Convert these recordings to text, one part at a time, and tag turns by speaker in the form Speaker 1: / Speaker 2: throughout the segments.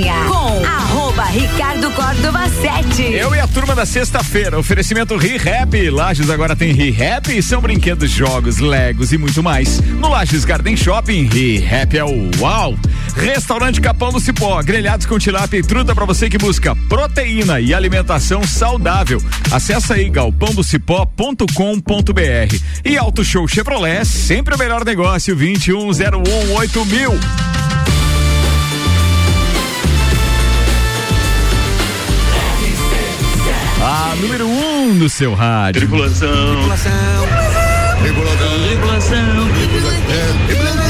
Speaker 1: Com arroba Ricardo Córdova 7.
Speaker 2: Eu e a turma da sexta-feira. Oferecimento ReHap. Lages agora tem ReHap e são brinquedos, jogos, legos e muito mais. No Lages Garden Shopping, ReHap é o uau. Restaurante Capão do Cipó, grelhados com tilápia e truta para você que busca proteína e alimentação saudável. Acesse aí galpãodocipó.com.br. E Auto Show Chevrolet, sempre o melhor negócio, 21018000. Número 1 um no seu rádio.
Speaker 3: Tripulação. Tripulação. Tripulação. Tripulação.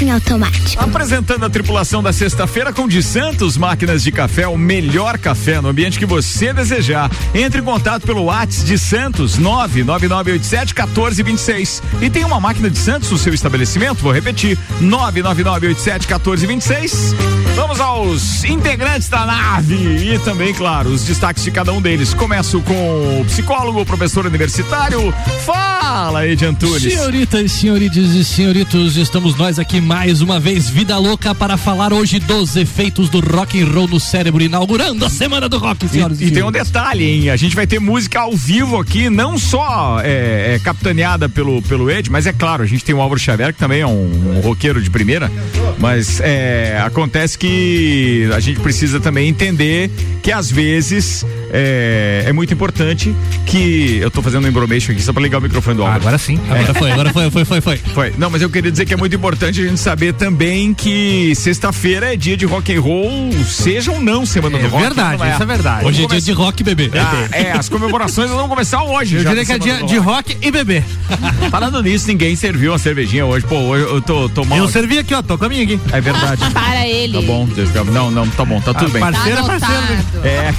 Speaker 4: Em automático.
Speaker 2: Apresentando a tripulação da sexta-feira com de Santos Máquinas de Café, o melhor café no ambiente que você desejar. Entre em contato pelo WhatsApp de Santos 99987 1426. E tem uma máquina de Santos no seu estabelecimento? Vou repetir: 99987 1426. Vamos aos integrantes da nave e também, claro, os destaques de cada um deles. Começo com o psicólogo, professor universitário. Fala aí, Antunes.
Speaker 5: Senhoritas, senhoritas e senhoritos, estamos nós aqui mais uma vez, Vida Louca, para falar hoje dos efeitos do rock and roll no cérebro, inaugurando a Semana do Rock, senhoras
Speaker 2: e, e, e tem um detalhe, hein? A gente vai ter música ao vivo aqui, não só é, é, capitaneada pelo, pelo Ed, mas é claro, a gente tem o Álvaro Xavier, que também é um, um roqueiro de primeira, mas é, acontece que que a gente precisa também entender que às vezes é, é muito importante que eu tô fazendo um embromation aqui só para ligar o microfone do Álvaro.
Speaker 5: Ah, agora sim. Agora é. foi, agora foi, foi, foi, foi.
Speaker 2: Foi. Não, mas eu queria dizer que é muito importante a gente saber também que sexta-feira é dia de rock and roll, seja ou não semana
Speaker 5: é
Speaker 2: do rock.
Speaker 5: Verdade, é. isso é verdade. Hoje é dia de rock e bebê.
Speaker 2: Ah, é, as comemorações vão começar hoje.
Speaker 5: Eu diria que é dia de rock e bebê.
Speaker 2: Falando nisso, ninguém serviu uma cervejinha hoje. Pô, hoje eu tô, tô mal.
Speaker 5: Eu servi aqui, ó, tô com a minha aqui.
Speaker 2: É verdade.
Speaker 6: Para ele.
Speaker 2: Tá bom, não, não, tá bom, tá tudo bem.
Speaker 5: Parceiro é parceiro.
Speaker 2: É.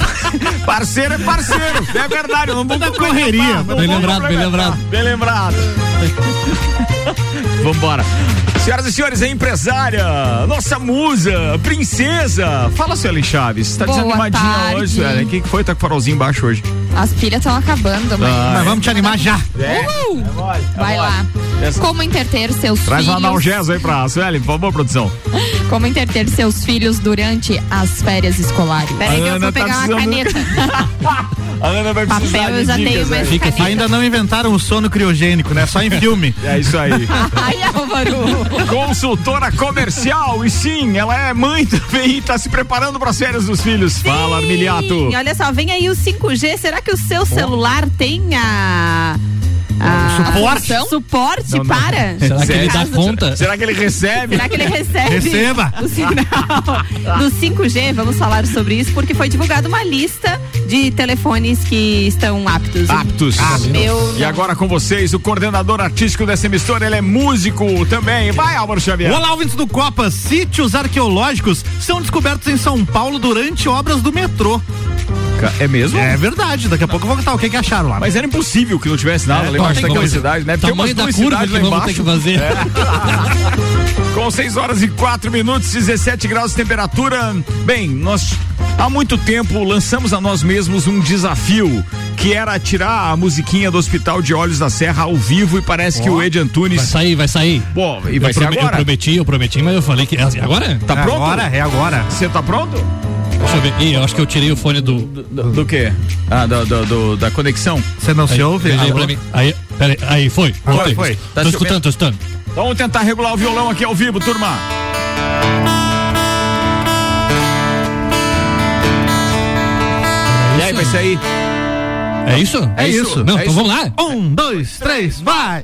Speaker 2: Parceiro é parceiro. É verdade, não vou
Speaker 5: da correria.
Speaker 2: Bem lembrado, bem lembrado. Bem lembrado. Vambora. Senhoras e senhores, é empresária, nossa musa, princesa. Fala, Suelen Chaves. Tá
Speaker 6: Boa
Speaker 2: desanimadinha
Speaker 6: tarde.
Speaker 2: hoje, Suelen. O que, que foi? Tá com o farolzinho embaixo hoje.
Speaker 6: As pilhas estão acabando, mas.
Speaker 5: Mas vamos te animar já.
Speaker 2: É.
Speaker 6: Uhul.
Speaker 2: É mole, é
Speaker 6: Vai
Speaker 2: mole.
Speaker 6: lá.
Speaker 2: Essa-
Speaker 6: Como entreter seus
Speaker 2: Traz um
Speaker 6: filhos.
Speaker 2: analgeso aí pra Suelen, por favor, produção.
Speaker 6: Como entreter seus filhos durante as férias escolares. Peraí que eu
Speaker 2: Ana
Speaker 6: vou
Speaker 2: tá
Speaker 6: pegar uma
Speaker 2: precisando-
Speaker 6: caneta.
Speaker 2: A Ana vai
Speaker 6: Papel
Speaker 2: precisar
Speaker 6: eu
Speaker 2: de
Speaker 6: já
Speaker 2: dicas,
Speaker 6: tenho,
Speaker 2: né?
Speaker 6: caneta.
Speaker 5: ainda não inventaram o sono criogênico, né? Só em filme.
Speaker 2: É isso aí.
Speaker 6: Ai, Álvaro.
Speaker 2: Consultora comercial, e sim, ela é mãe também e tá se preparando para as férias dos filhos. Fala, Armiliato.
Speaker 7: E olha só, vem aí o 5G. Será que o seu celular tem a. a
Speaker 5: Suporte?
Speaker 7: função? Suporte
Speaker 2: Não, não.
Speaker 7: para?
Speaker 5: Será que ele dá conta?
Speaker 2: Será que ele recebe?
Speaker 7: Será que ele recebe
Speaker 5: Receba.
Speaker 7: o sinal do 5G? Vamos falar sobre isso porque foi divulgada uma lista de telefones que estão aptos.
Speaker 2: Aptos.
Speaker 7: Meu
Speaker 2: E agora com vocês, o coordenador artístico dessa emissora, ele é músico também. Vai, Álvaro Xavier.
Speaker 5: Olá, ouvintes do Copa. Sítios arqueológicos são descobertos em São Paulo durante obras do metrô.
Speaker 2: É mesmo?
Speaker 5: É verdade. Daqui a pouco eu vou contar o que, que acharam lá.
Speaker 2: Mas era impossível que não tivesse nada
Speaker 5: É, tem
Speaker 2: daquela
Speaker 5: coisa.
Speaker 2: cidade, né? Tem
Speaker 5: Tamanho da curva que vamos ter
Speaker 2: embaixo.
Speaker 5: que fazer.
Speaker 2: Com 6 horas e 4 minutos, 17 graus de temperatura. Bem, nós há muito tempo lançamos a nós mesmos um desafio que era tirar a musiquinha do Hospital de Olhos da Serra ao vivo e parece que o Ed
Speaker 5: Vai
Speaker 2: Antunes.
Speaker 5: sair, vai sair.
Speaker 2: Pô, e vai
Speaker 5: eu,
Speaker 2: ser
Speaker 5: prome- eu
Speaker 2: agora?
Speaker 5: prometi, eu prometi, mas eu falei que. é assim, Agora?
Speaker 2: Tá
Speaker 5: É
Speaker 2: pronto?
Speaker 5: Agora, é agora.
Speaker 2: Você tá pronto?
Speaker 5: Deixa eu ver. Ih, eu acho que eu tirei o fone do.
Speaker 2: Do, do quê? Ah, do, do- do- da conexão?
Speaker 5: Você não se ouve? Veja aí pra mim. Aí, peraí, aí, foi. Voltei.
Speaker 2: foi. Tá
Speaker 5: Tô escutando, tô escutando.
Speaker 2: Então vamos tentar regular o violão aqui ao vivo, turma. E aí, vai sair?
Speaker 5: É isso?
Speaker 2: É isso,
Speaker 5: Não,
Speaker 2: é
Speaker 5: então
Speaker 2: isso.
Speaker 5: vamos lá.
Speaker 8: Um, dois, três, vai!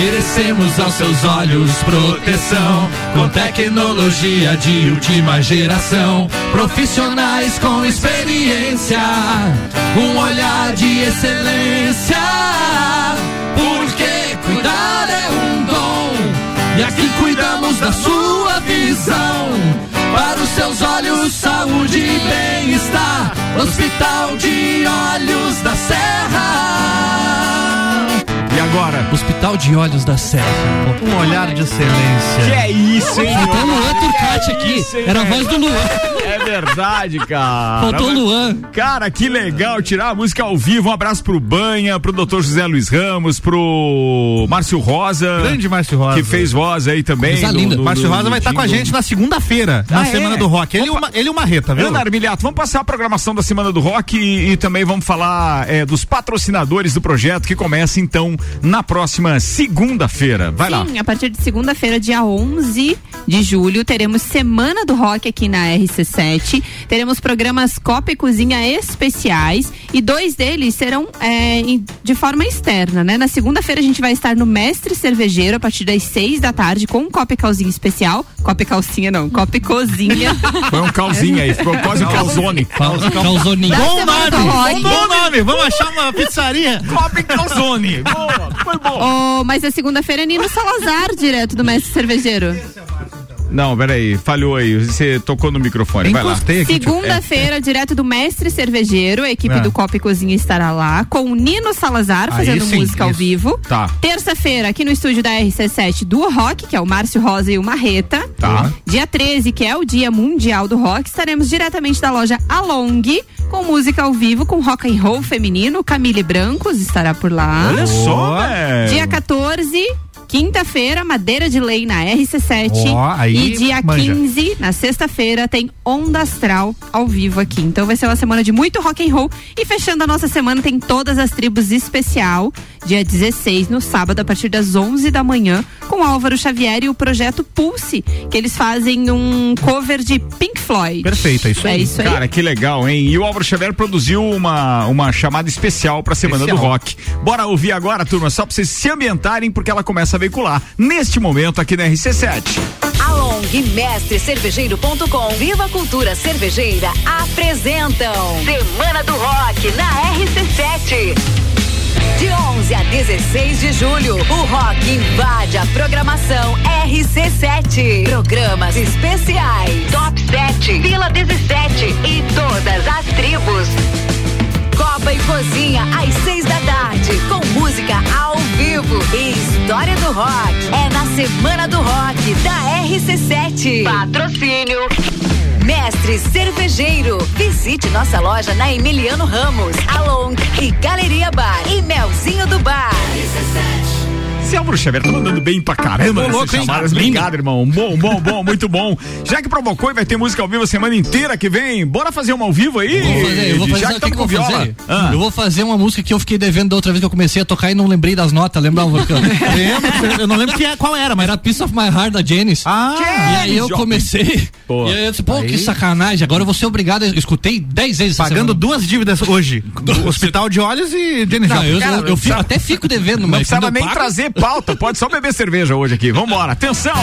Speaker 5: Oferecemos aos seus olhos proteção com tecnologia de última geração. Profissionais com experiência, um olhar de excelência. Porque cuidar é um dom e aqui cuidamos da sua visão. Para os seus olhos, saúde e bem-estar. Hospital de Olhos da Serra.
Speaker 2: Agora.
Speaker 5: Hospital de Olhos da Serra.
Speaker 8: Um olhar de
Speaker 2: Que
Speaker 8: excelência.
Speaker 2: é isso, hein?
Speaker 5: Faltou o Luan Turcati
Speaker 2: Que
Speaker 5: aqui.
Speaker 2: isso, hein,
Speaker 5: Era a voz do Luan.
Speaker 2: É verdade, cara.
Speaker 5: Faltou o Luan.
Speaker 2: Cara, que legal tirar a música ao vivo. Um abraço pro Banha, pro Dr. José Luiz Ramos, pro Márcio Rosa.
Speaker 8: Grande Márcio Rosa.
Speaker 2: Que fez voz aí também.
Speaker 5: Coisa linda.
Speaker 2: no-
Speaker 8: Márcio
Speaker 2: no-
Speaker 8: Rosa vai estar com a gente na segunda-feira, na
Speaker 2: Ah,
Speaker 8: Semana
Speaker 2: é?
Speaker 8: do Rock. Ele e uma, ele e uma reta, viu?
Speaker 2: Ana Armiliato, vamos passar a programação da Semana do Rock e, e também vamos falar é, dos patrocinadores do projeto que começa então na próxima segunda-feira. Vai lá.
Speaker 7: Sim, a partir de segunda-feira, dia 11 de julho, teremos Semana do Rock aqui na RC7. Teremos programas Copa e Cozinha especiais e dois deles serão é, de forma externa, né? Na segunda-feira a gente vai estar no Mestre Cervejeiro a partir das seis da tarde com um Copa e Calzinha especial. Copa e calcinha não, Copa e Cozinha.
Speaker 2: Foi um calzinho aí, ficou quase um calzone.
Speaker 5: Calzoninho.
Speaker 7: Da
Speaker 8: Bom nome! Bom nome! Vamos achar uma pizzaria.
Speaker 2: Copa e calzone. Foi bom.
Speaker 7: Oh, mas a segunda-feira é Nino Salazar, direto do Mestre Cervejeiro.
Speaker 2: Não, peraí, falhou aí. Você tocou no microfone. Vai lá.
Speaker 7: Segunda-feira, direto do Mestre Cervejeiro, a equipe
Speaker 8: É.
Speaker 7: do Copa e Cozinha estará lá, com o Nino Salazar fazendo
Speaker 8: sim,
Speaker 7: música ao
Speaker 8: isso.
Speaker 7: vivo.
Speaker 2: Tá.
Speaker 7: Terça-feira, aqui no estúdio da RC7, Duo Rock, que é o Márcio Rosa e o Marreta.
Speaker 2: Tá.
Speaker 7: Dia 13, que é o Dia Mundial do Rock, estaremos diretamente da loja Along, com música ao vivo, com rock and roll feminino. Camille Brancos estará por lá.
Speaker 2: Olha só.
Speaker 7: Dia 14, quinta-feira, Madeira de Lei na RC7.
Speaker 8: Ó, aí
Speaker 7: e dia
Speaker 8: manja.
Speaker 7: 15, na sexta-feira, tem Onda Astral ao vivo aqui. Então vai ser uma semana de muito rock and roll. E fechando a nossa semana, tem todas as tribos especial. Dia 16, no sábado, a partir das 11 da manhã, com Álvaro Xavier e o projeto Pulse, que eles fazem um cover de Pink Floyd.
Speaker 8: Perfeito, é isso
Speaker 7: É
Speaker 8: aí.
Speaker 7: isso aí.
Speaker 2: Cara, que legal, hein? E o Álvaro Xavier produziu uma, uma chamada especial pra Semana
Speaker 8: Especial.
Speaker 2: do Rock. Bora ouvir agora, turma, só pra vocês se ambientarem, porque ela começa a veicular neste momento aqui na RC7.
Speaker 1: Along e mestrecervejeiro.com Viva Cultura Cervejeira apresentam Semana do Rock na RC7. De 11 a 16 de julho, o rock invade a programação RC7. Programas especiais, Top 7, Vila 17 e todas as tribos. Copa e Cozinha às seis da tarde, tarde, com música ao vivo e história do rock. É na Semana do Rock, da RC7. Patrocínio. Mestre Cervejeiro. Visite nossa loja na Emiliano Ramos, Along e Galeria Bar e Melzinho do Bar.
Speaker 2: RC7. Selmo é Xavier, tá mandando bem pra caramba.
Speaker 8: Louco,
Speaker 2: chamadas. Obrigado, irmão. Bom, bom, bom, muito bom. Já que provocou e vai ter música ao vivo a semana inteira que vem, bora fazer uma ao vivo aí?
Speaker 5: Vou fazer, eu vou fazer,
Speaker 2: já que,
Speaker 5: que, que
Speaker 2: com viola.
Speaker 5: Fazer?
Speaker 2: Ah.
Speaker 5: Eu vou fazer uma música que eu fiquei devendo da outra vez que eu comecei a tocar e não lembrei das notas, lembra?
Speaker 8: lembro, eu não lembro que, é, qual era, mas
Speaker 5: era Piece of My Heart da Janice.
Speaker 8: Ah,
Speaker 5: e aí eu comecei.
Speaker 2: Pô,
Speaker 5: e aí eu disse, pô,
Speaker 8: aí.
Speaker 5: que sacanagem, agora eu vou ser obrigado, eu escutei 10 vezes
Speaker 8: Pagando duas dívidas hoje, Hospital de Olhos e Janis
Speaker 5: não, Eu, eu, eu,
Speaker 2: eu,
Speaker 5: até fico devendo, mas Não precisava
Speaker 2: nem trazer pauta, pode só beber cerveja hoje aqui. Vambora, atenção!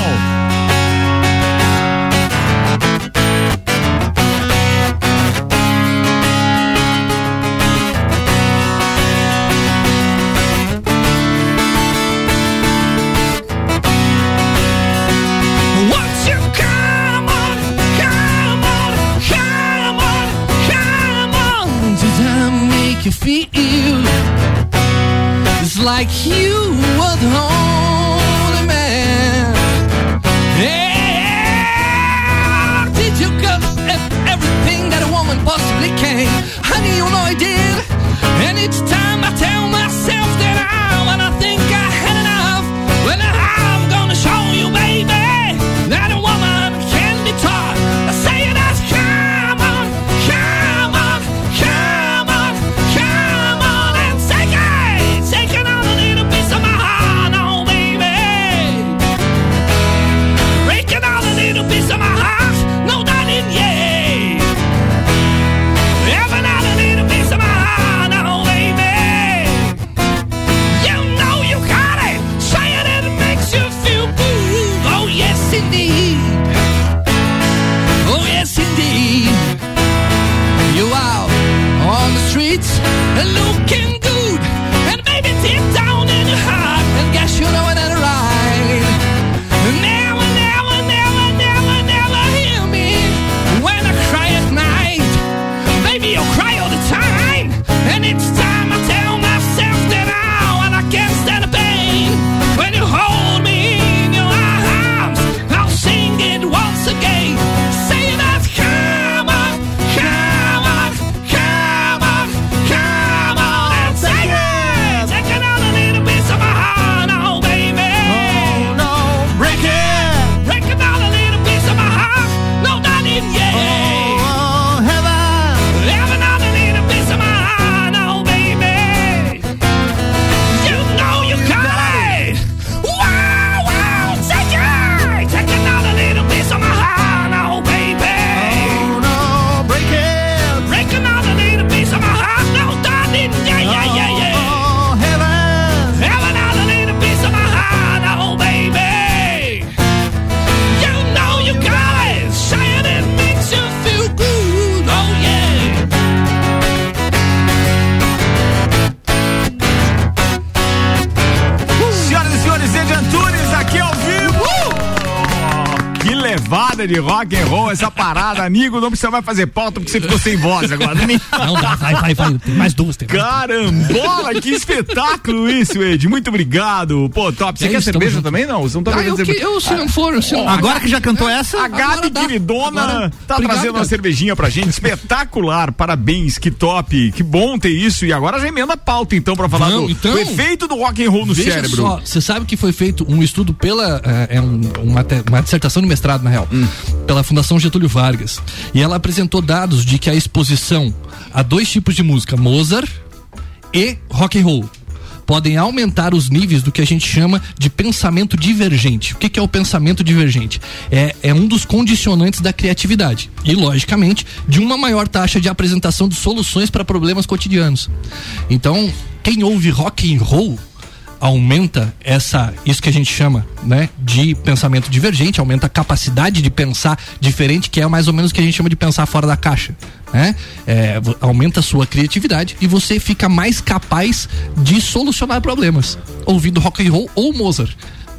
Speaker 5: Won't you like you were the only man. Yeah, did you ev- everything that a woman possibly can? Honey, you know I did. And each time
Speaker 2: de rock and roll, essa parada, amigo, não precisa mais fazer pauta porque você ficou sem voz agora.
Speaker 5: Não dá, vai, vai, vai. Tem mais duas. Tem mais.
Speaker 2: Carambola, que espetáculo isso, Ed. Muito obrigado. Pô, top. Você
Speaker 5: É
Speaker 2: quer
Speaker 5: isso,
Speaker 2: cerveja
Speaker 5: junto.
Speaker 2: também? Não, você não tá
Speaker 5: Ah, eu, que,
Speaker 2: cerveja.
Speaker 5: eu, se não for, se não,
Speaker 8: Agora que já cantou essa,
Speaker 2: A Gabi queridona
Speaker 5: Agora-
Speaker 2: tá
Speaker 5: Obrigado,
Speaker 2: trazendo uma cervejinha pra gente. Espetacular. Parabéns, que top. Que bom ter isso. E agora já emenda a pauta, então, pra falar
Speaker 5: Não,
Speaker 2: do,
Speaker 5: então-
Speaker 2: do efeito do rock and roll no
Speaker 5: Veja
Speaker 2: cérebro.
Speaker 5: só, você sabe que foi feito um estudo pela. eh, É, um- uma, uma dissertação de mestrado, na real,
Speaker 2: Hum.
Speaker 5: Pela Fundação Getúlio Vargas. E ela apresentou dados de que a exposição a dois tipos de música, Mozart e rock and roll. Podem aumentar os níveis do que a gente chama de pensamento divergente. O que, que é o pensamento divergente? É, é um dos condicionantes da criatividade e, logicamente, de uma maior taxa de apresentação de soluções para problemas cotidianos. Então, quem ouve rock and roll aumenta essa isso que a gente chama né de pensamento divergente aumenta a capacidade de pensar diferente que é mais ou menos o que a gente chama de pensar fora da caixa né? É, aumenta a sua criatividade e você fica mais capaz de solucionar problemas ouvindo rock and roll ou Mozart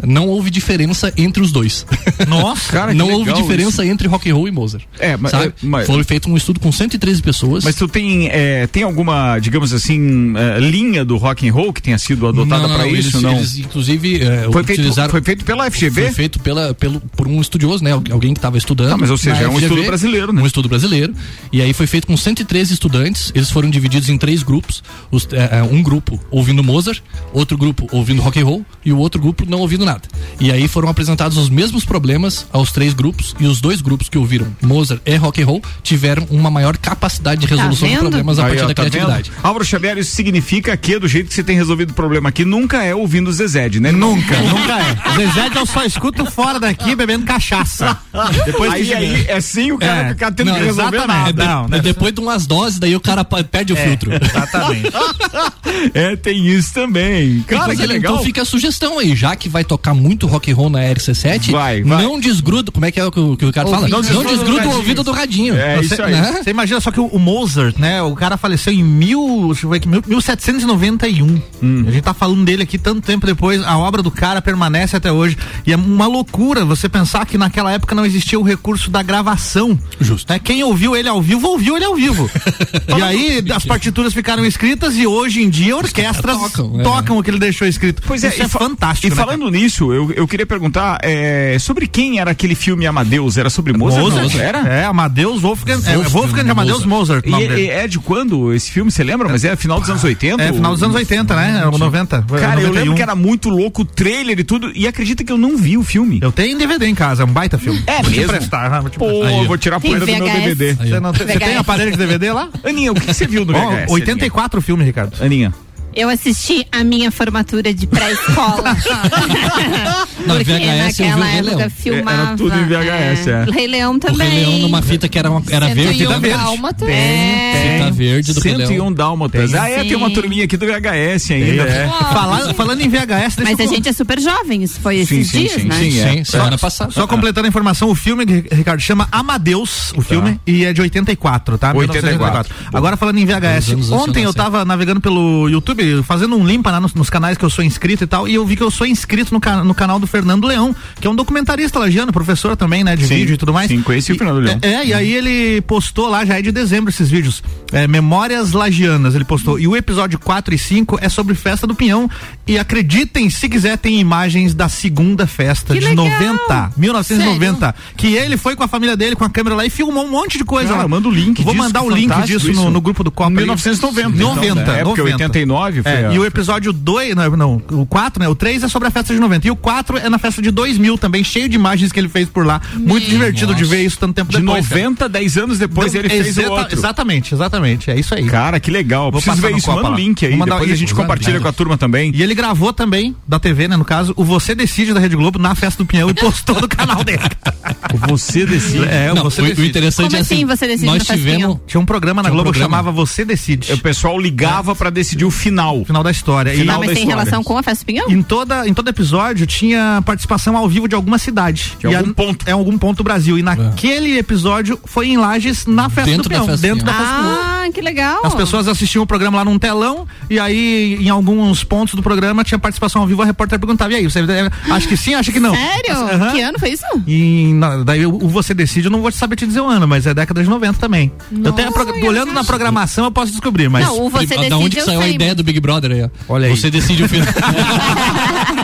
Speaker 5: não houve diferença entre os dois.
Speaker 8: Nossa,
Speaker 2: cara, que
Speaker 5: não houve
Speaker 2: legal
Speaker 5: diferença entre rock and roll e Mozart.
Speaker 2: É, mas-
Speaker 5: sabe?
Speaker 2: é, mas-
Speaker 5: Foi feito um estudo com 113 pessoas.
Speaker 2: Mas tu tem, é, tem alguma, digamos assim, é, linha do rock and roll que tenha sido adotada
Speaker 5: Não,
Speaker 2: pra
Speaker 5: não,
Speaker 2: isso?
Speaker 5: eles,
Speaker 2: não.
Speaker 5: eles, inclusive é,
Speaker 2: foi, feito, foi feito pela FGV?
Speaker 5: Foi feito pela, pelo, por um estudioso, né? Algu- Alguém que estava estudando.
Speaker 2: Ah, mas ou seja, é um
Speaker 5: FGV,
Speaker 2: estudo brasileiro, né?
Speaker 5: Um estudo brasileiro. E aí foi feito com 113 estudantes. Eles foram divididos em três grupos. Os- é, um grupo ouvindo Mozart, outro grupo ouvindo rock and roll e o outro grupo não ouvindo nada. E aí foram apresentados os mesmos problemas aos três grupos e os dois grupos que ouviram Mozart e rock and roll tiveram uma maior capacidade de resolução de
Speaker 7: vendo?
Speaker 5: problemas a
Speaker 2: Aí,
Speaker 5: partir
Speaker 2: ó,
Speaker 5: da
Speaker 2: tá vendo?
Speaker 5: criatividade.
Speaker 2: Álvaro Xavier, isso significa que, do jeito que você tem resolvido o problema aqui, nunca é ouvindo o Zezed, né?
Speaker 8: nunca, nunca é. Zezé eu só escuto fora daqui bebendo cachaça. Depois
Speaker 2: aí, aí é sim o cara
Speaker 8: É.
Speaker 2: ficar tendo
Speaker 8: Não,
Speaker 2: que resolver nada.
Speaker 8: Não,
Speaker 5: É
Speaker 8: né?
Speaker 5: depois de umas doses, daí o cara perde o filtro.
Speaker 8: Exatamente.
Speaker 2: É, tem isso também. Cara, que
Speaker 5: é,
Speaker 2: legal.
Speaker 5: Então fica a sugestão aí, já que vai tocar muito rock and roll na RC7,
Speaker 2: Vai, vai.
Speaker 5: não desgruda, como é que é o que o, que o cara fala?
Speaker 2: Não
Speaker 5: Não
Speaker 2: desgruda
Speaker 5: desgruda,
Speaker 2: do
Speaker 5: o ouvido do radinho.
Speaker 2: É,
Speaker 5: Você-
Speaker 2: isso aí.
Speaker 5: né?
Speaker 8: Você imagina só que o, o Mozart, né? O cara faleceu em mil, deixa eu ver aqui, mil- 1791. A gente tá falando dele aqui tanto tempo depois. A obra do cara permanece até hoje. E é uma loucura você pensar que naquela época não existia o recurso da gravação.
Speaker 5: Justo.
Speaker 8: Né? Quem ouviu ele ao vivo, ouviu ele ao vivo. e aí as partituras ficaram escritas e hoje em dia orquestras
Speaker 5: Tocam,
Speaker 8: tocam,
Speaker 5: é.
Speaker 8: o que ele deixou escrito.
Speaker 2: Pois é,
Speaker 8: Isso é
Speaker 2: fa-
Speaker 8: fantástico.
Speaker 2: E
Speaker 8: né,
Speaker 2: falando nisso, eu, eu queria perguntar é, sobre quem era aquele filme Amadeus? Era sobre Mozart?
Speaker 8: Mozart,
Speaker 2: não? Era?
Speaker 8: É, Amadeus Wolfgang, é,
Speaker 5: Wolfgang
Speaker 8: Wolfgang de Amadeus Mozart. o
Speaker 2: E, e
Speaker 8: dele.
Speaker 2: é de quando esse filme, você lembra? Mas é final dos anos 80?
Speaker 8: É, final dos anos 80, né? É o 90.
Speaker 2: Cara, eu
Speaker 8: 91.
Speaker 2: lembro que era muito louco o trailer e tudo, e acredita que eu não vi o filme.
Speaker 8: Eu tenho DVD em casa, é um baita filme.
Speaker 2: É
Speaker 8: vou te
Speaker 2: mesmo?
Speaker 8: emprestar, né? vou te
Speaker 2: Pô.
Speaker 5: Aí, ó.
Speaker 2: vou tirar a poeira do meu. DVD.
Speaker 8: Você, não tem- você tem aparelho de DVD lá?
Speaker 2: Aninha, o que, você viu no VHS?
Speaker 8: 84 filmes, Ricardo.
Speaker 2: Aninha?
Speaker 7: Eu assisti a minha formatura de pré-escola.
Speaker 5: Na
Speaker 7: Porque
Speaker 5: VHS eu vi o
Speaker 7: naquela
Speaker 5: Rei
Speaker 7: época
Speaker 5: Leão.
Speaker 7: filmava.
Speaker 2: Era tudo em VHS, é.
Speaker 7: Rei Leão
Speaker 5: O
Speaker 7: também.
Speaker 5: Rei Leão numa fita que era, uma, era verde.
Speaker 6: 101
Speaker 5: Fita verde.
Speaker 6: dálmatas.
Speaker 7: É.
Speaker 5: Fita verde do Rei
Speaker 2: 101
Speaker 5: Leão.
Speaker 2: Dálmatas. Ah, é, tem uma
Speaker 7: Sim.
Speaker 2: turminha aqui do VHS ainda. É.
Speaker 8: Fala- falando em VHS, deixa
Speaker 7: Mas
Speaker 8: eu
Speaker 7: a gente é super jovem, isso foi
Speaker 2: Sim,
Speaker 7: esses
Speaker 2: sim,
Speaker 7: dias,
Speaker 2: sim,
Speaker 7: né?
Speaker 2: sim, é.
Speaker 5: Sim, semana passada.
Speaker 8: Só completando a informação, o filme, Ricardo, chama Amadeus, o filme, e é de 84, tá?
Speaker 2: 84.
Speaker 8: Agora falando em VHS, ontem eu tava navegando pelo YouTube, fazendo um limpa lá nos, nos canais que eu sou inscrito e tal, e eu vi que eu sou inscrito no, ca- no canal do Fernando Leão, que é um documentarista lagiano, professor também, né, de
Speaker 2: Sim,
Speaker 8: vídeo e tudo mais.
Speaker 2: sim, conheci o
Speaker 8: E-
Speaker 2: Fernando Leão.
Speaker 8: É, é, e aí ele postou lá, já é de dezembro esses vídeos, é, Memórias Lagianas, ele postou, e o episódio 4 e 5 é sobre Festa do Pinhão, e acreditem, se quiser, tem imagens da segunda festa
Speaker 7: Que
Speaker 8: de
Speaker 7: legal!
Speaker 8: 90, 1990, que ele foi com a família dele, com a câmera lá e filmou um monte de coisa
Speaker 2: Cara, manda o link
Speaker 8: Vou
Speaker 2: disso,
Speaker 8: mandar o link disso
Speaker 2: isso.
Speaker 8: no, no grupo do Copa. aí.
Speaker 2: 1990, então,
Speaker 8: 90,
Speaker 2: né? É, porque
Speaker 8: 90.
Speaker 2: 89 foi
Speaker 8: É,
Speaker 2: a-
Speaker 8: E o episódio 2, não, não, o 4, né? O 3 é sobre a festa de 90. E o 4 é na festa de 2000 também, cheio de imagens que ele fez por lá. Muito divertido de
Speaker 5: Nossa.
Speaker 8: ver isso tanto tempo
Speaker 2: De
Speaker 8: depois. cara.
Speaker 2: 90, 10 anos depois
Speaker 8: Então,
Speaker 2: ele fez o outro.
Speaker 8: Exatamente, exatamente. É isso aí.
Speaker 2: Cara, que legal.
Speaker 8: Vou
Speaker 2: Preciso ver isso.
Speaker 8: Copa
Speaker 2: Manda o link aí.
Speaker 8: Mandar
Speaker 2: Depois a
Speaker 8: isso,
Speaker 2: gente
Speaker 8: exato.
Speaker 2: compartilha com a turma também.
Speaker 8: E ele gravou também, da TV, né, no caso, o Você Decide da Rede Globo na festa do Pinhão e postou no canal dele.
Speaker 2: Você decide.
Speaker 8: É, o
Speaker 5: Não,
Speaker 8: Você
Speaker 5: o, o
Speaker 8: Decide.
Speaker 5: interessante
Speaker 7: Como
Speaker 5: é
Speaker 7: assim
Speaker 5: assim,
Speaker 7: você decide
Speaker 5: nós tivemos
Speaker 7: Pinhão?
Speaker 8: Tinha um programa na Globo que chamava Você Decide.
Speaker 2: O pessoal ligava pra decidir o final final.
Speaker 8: Final da história.
Speaker 2: Final
Speaker 7: Ah, mas
Speaker 2: da
Speaker 7: tem
Speaker 2: história.
Speaker 7: relação com a festa do pinhão?
Speaker 8: Em, toda, em todo episódio tinha participação ao vivo de alguma cidade.
Speaker 2: De algum
Speaker 8: a-
Speaker 2: ponto.
Speaker 8: É algum ponto do Brasil. E naquele episódio foi em Lages, na festa
Speaker 5: Dentro
Speaker 8: do
Speaker 5: da
Speaker 8: peão.
Speaker 5: festa
Speaker 8: dentro da festa do peão.
Speaker 7: Ah, que legal.
Speaker 8: As pessoas assistiam o programa lá num telão e aí em alguns pontos do programa tinha participação ao vivo, a repórter perguntava, e aí, você deve- acha que sim, acha que não?
Speaker 7: Sério?
Speaker 8: Aham.
Speaker 7: Que ano foi isso?
Speaker 8: E na- daí o Você Decide, eu não vou saber te dizer o ano, mas é década de 90 também. eu tenho
Speaker 7: Nossa,
Speaker 8: olhando na programação, eu posso descobrir, mas.
Speaker 7: Não, o você
Speaker 5: da
Speaker 7: decide
Speaker 5: onde que
Speaker 7: eu
Speaker 5: saiu a ideia do Big Brother aí? ó?
Speaker 8: Olha aí.
Speaker 5: Você decide o final.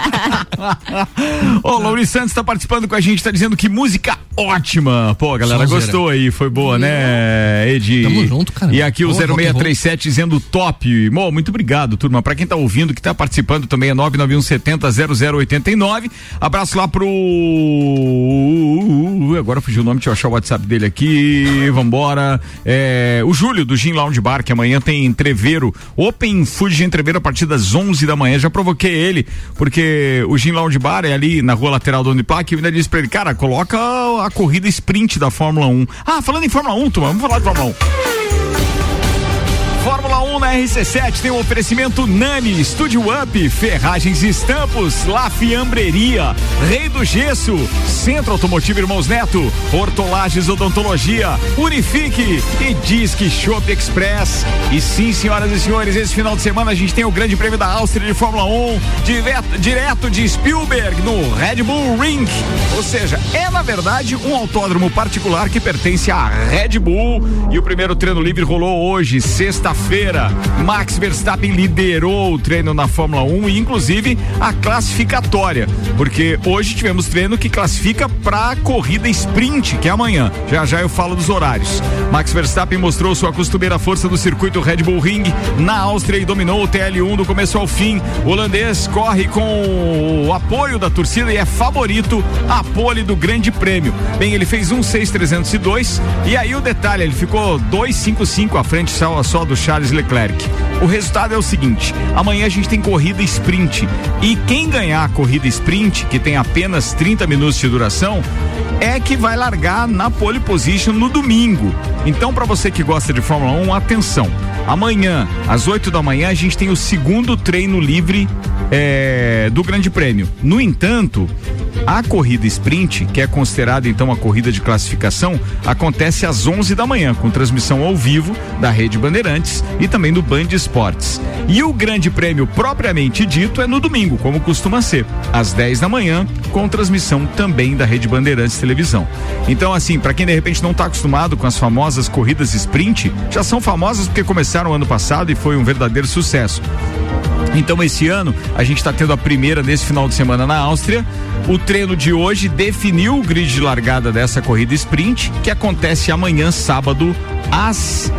Speaker 2: Ô, Lauri Santos tá participando com a gente, tá dizendo que música ótima. Pô, galera
Speaker 5: Sonzeira.
Speaker 2: gostou aí, foi boa, né, Edi?
Speaker 5: Tamo junto, cara.
Speaker 2: E aqui o
Speaker 5: rock and
Speaker 2: 0637 dizendo top. Mo, muito obrigado, turma. Pra quem tá ouvindo, que tá participando também é 99170 0089. Abraço lá pro. Agora fugiu o nome, deixa eu achar o WhatsApp dele aqui. Vambora. É, o Júlio do Gin Lounge Bar, que amanhã tem entreveiro, Open Food de entreveiro a partir das 11 da manhã. Já provoquei ele, porque o Gin Lounge Bar é ali na rua lateral do Uniplac. Eu ainda disse pra ele, cara, coloca a corrida sprint da Fórmula 1. Ah, falando em Fórmula 1, turma, vamos falar de Fórmula 1. 1 na RC7 tem o oferecimento Nani, Studio Up, Ferragens e Estampos, La Fiambreria, Rei do Gesso, Centro Automotivo Irmãos Neto, Hortolagens Odontologia, Unifique e Disque Shop Express. E sim, senhoras e senhores, esse final de semana a gente tem o Grande Prêmio da Áustria de Fórmula 1, direto, direto de Spielberg, no Red Bull Ring. Ou seja, é na verdade um autódromo particular que pertence à Red Bull. E o primeiro treino livre rolou hoje, sexta-feira. Max Verstappen liderou o treino na Fórmula 1 e inclusive a classificatória, porque hoje tivemos treino que classifica para a corrida sprint, que é amanhã. Já já eu falo dos horários. Max Verstappen mostrou sua costumeira força no circuito Red Bull Ring na Áustria e dominou o TL1 do começo ao fim. O holandês corre com o apoio da torcida e é favorito a pole do Grande Prêmio. Bem, ele fez um 6,302 e aí o detalhe, ele ficou 2,55 à frente só, só do Charles Leclerc. O resultado é o seguinte: amanhã a gente tem corrida sprint e quem ganhar a corrida sprint, que tem apenas 30 minutos de duração, é que vai largar na pole position no domingo. Então, para você que gosta de Fórmula 1, atenção. Amanhã, às 8 da manhã, a gente tem o segundo treino livre é, do Grande Prêmio. No entanto, a corrida sprint, que é considerada então a corrida de classificação, acontece às 11 da manhã, com transmissão ao vivo da Rede Bandeirantes e também do Band Esportes. E o Grande Prêmio propriamente dito é no domingo, como costuma ser, às 10 da manhã, com transmissão também da Rede Bandeirantes Televisão. Então, assim, para quem de repente não está acostumado com as famosas corridas sprint, já são famosas porque começaram ano passado e foi um verdadeiro sucesso. Então, esse ano, a gente está tendo a primeira nesse final de semana na Áustria. O treino de hoje definiu o grid de largada dessa corrida sprint, que acontece amanhã, sábado, às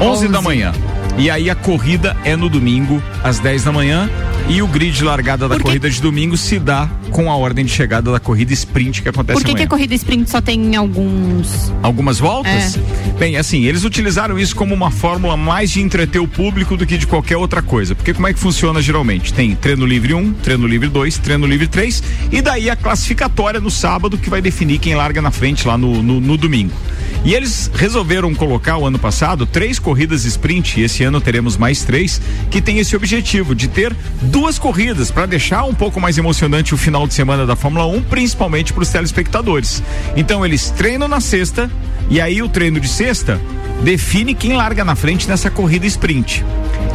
Speaker 2: 11 da manhã. E aí a corrida é no domingo, às 10 da manhã. E o grid de largada da
Speaker 7: Por que-
Speaker 2: corrida de domingo se dá com a ordem de chegada da corrida sprint que acontece
Speaker 7: Por que, que a corrida sprint só tem alguns.
Speaker 2: Algumas voltas?
Speaker 7: É.
Speaker 2: Bem, assim, eles utilizaram isso como uma fórmula mais de entreter o público do que de qualquer outra coisa. Porque como é que funciona geralmente? Tem treino livre 1, treino livre 2, treino livre 3 e daí a classificatória no sábado que vai definir quem larga na frente lá no, no, no domingo. E eles resolveram colocar o ano passado três corridas sprint, e esse ano teremos mais três, que tem esse objetivo de ter duas corridas para deixar um pouco mais emocionante o final de semana da Fórmula 1, principalmente para os telespectadores. Então eles treinam na sexta, e aí o treino de sexta define quem larga na frente nessa corrida sprint.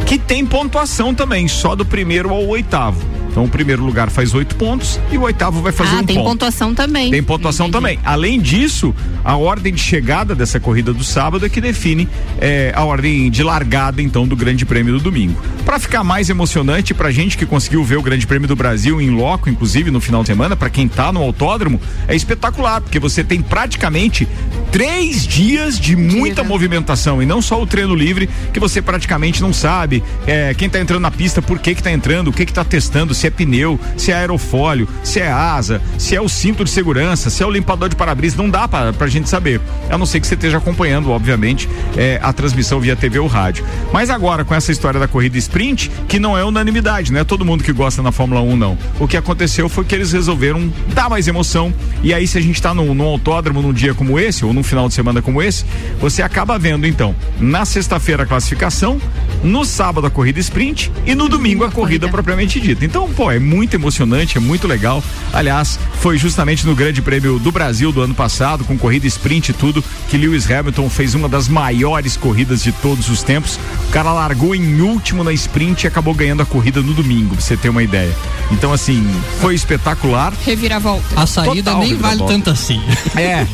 Speaker 2: Que tem pontuação também, só do primeiro ao oitavo. Então o primeiro lugar faz oito pontos e o oitavo vai fazer
Speaker 7: ah,
Speaker 2: um
Speaker 7: tem
Speaker 2: ponto.
Speaker 7: pontuação também.
Speaker 2: Tem pontuação
Speaker 7: Entendi.
Speaker 2: também. Além disso, a ordem de chegada dessa corrida do sábado é que define eh, a ordem de largada, então, do Grande Prêmio do domingo. Para ficar mais emocionante, pra gente que conseguiu ver o Grande Prêmio do Brasil em loco, inclusive no final de semana, para quem tá no autódromo, é espetacular, porque você tem praticamente três dias de muita
Speaker 7: né?
Speaker 2: movimentação e não só o treino livre, que você praticamente não sabe eh, quem tá entrando na pista, por que que tá entrando, o que que tá testando, se é pneu, se é aerofólio, se é asa, se é o cinto de segurança, se é o limpador de para-brisa, não dá pra, pra gente saber. A não ser que você esteja acompanhando, obviamente, eh, a transmissão via TV ou rádio. Mas agora, com essa história da corrida sprint, que não é unanimidade, não é todo mundo que gosta na Fórmula 1, não. O que aconteceu foi que eles resolveram dar mais emoção. E aí, se a gente tá num, num autódromo num dia como esse, ou num final de semana como esse, você acaba vendo então na sexta-feira a classificação, no sábado a corrida sprint e no domingo a corrida propriamente dita. Então, pô, é muito emocionante, é muito legal. Aliás, foi justamente no Grande Prêmio do Brasil do ano passado, com corrida sprint e tudo, que Lewis Hamilton fez uma das maiores corridas de todos os tempos. O cara largou em último na sprint e acabou ganhando a corrida no domingo, pra você ter uma ideia. Então, assim, foi espetacular.
Speaker 6: Reviravolta.
Speaker 5: A saída
Speaker 2: Total
Speaker 5: nem vale tanto assim.
Speaker 2: É,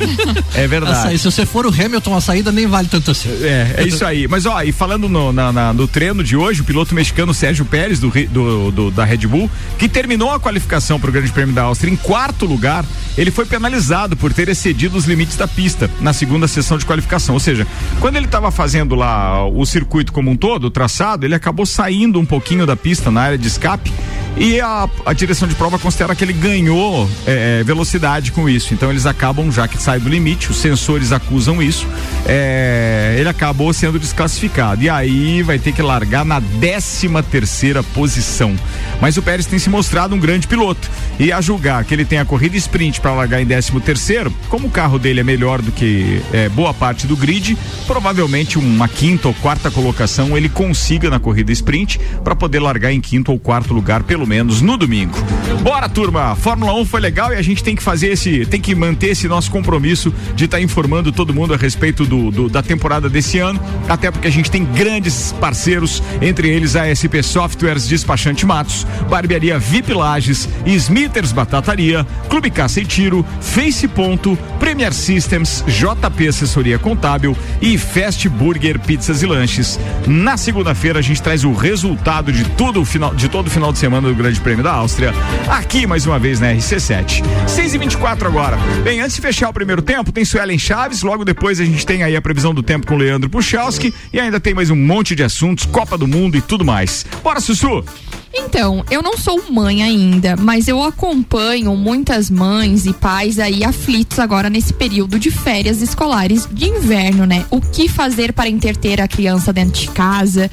Speaker 2: é verdade.
Speaker 5: saída, se você for o Hamilton, a saída nem vale tanto assim.
Speaker 2: É, é isso aí. Mas ó, e falando no, na- na- no treino de hoje, o piloto mexicano Sérgio Pérez do, do- do- da Red Bull, que terminou a qualificação para o Grande Prêmio da Áustria em quarto lugar, ele foi penalizado por ter excedido os limites da pista na segunda sessão de qualificação. Ou seja, quando ele estava fazendo lá o circuito como um todo, o traçado, ele acabou saindo um pouquinho da pista na área de escape. E a, a direção de prova considera que ele ganhou é, é, velocidade com isso. Então eles acabam, já que sai do limite, os sensores acusam isso, é, ele acabou sendo desclassificado. E aí vai ter que largar na 13 terceira posição. Mas o Pérez tem se mostrado um grande piloto. E a julgar que ele tem a corrida sprint para largar em 13 terceiro, como o carro dele é melhor do que é, boa parte do grid, provavelmente uma quinta ou quarta colocação ele consiga na corrida sprint para poder largar em quinto ou quarto lugar, pelo menos no domingo. Bora, turma! Fórmula 1 foi legal e a gente tem que fazer esse, tem que manter esse nosso compromisso de estar informando todo mundo a respeito do, do- da temporada desse ano, até porque a gente tem grandes parceiros, entre eles a SP Softwares Despachante Matos, Barbearia VIP Lages, Smithers Batataria, Clube Caça e Tiro, Face Ponto, Premier Systems, JP Assessoria Contábil e Fast Burger Pizzas e Lanches. Na segunda-feira a gente traz o resultado de todo o final, de todo o final de semana Grande Prêmio da Áustria, aqui mais uma vez na RC7. 6 e 24 agora. Bem, antes de fechar o primeiro tempo, tem Suelen Chaves, logo depois a gente tem aí a previsão do tempo com Leandro Puchalski e ainda tem mais um monte de assuntos, Copa do Mundo e tudo mais. Bora, Sussu!
Speaker 6: Então, eu não sou mãe ainda, mas eu acompanho muitas mães e pais aí aflitos agora nesse período de férias escolares de inverno, né? O que fazer para entreter a criança dentro de casa?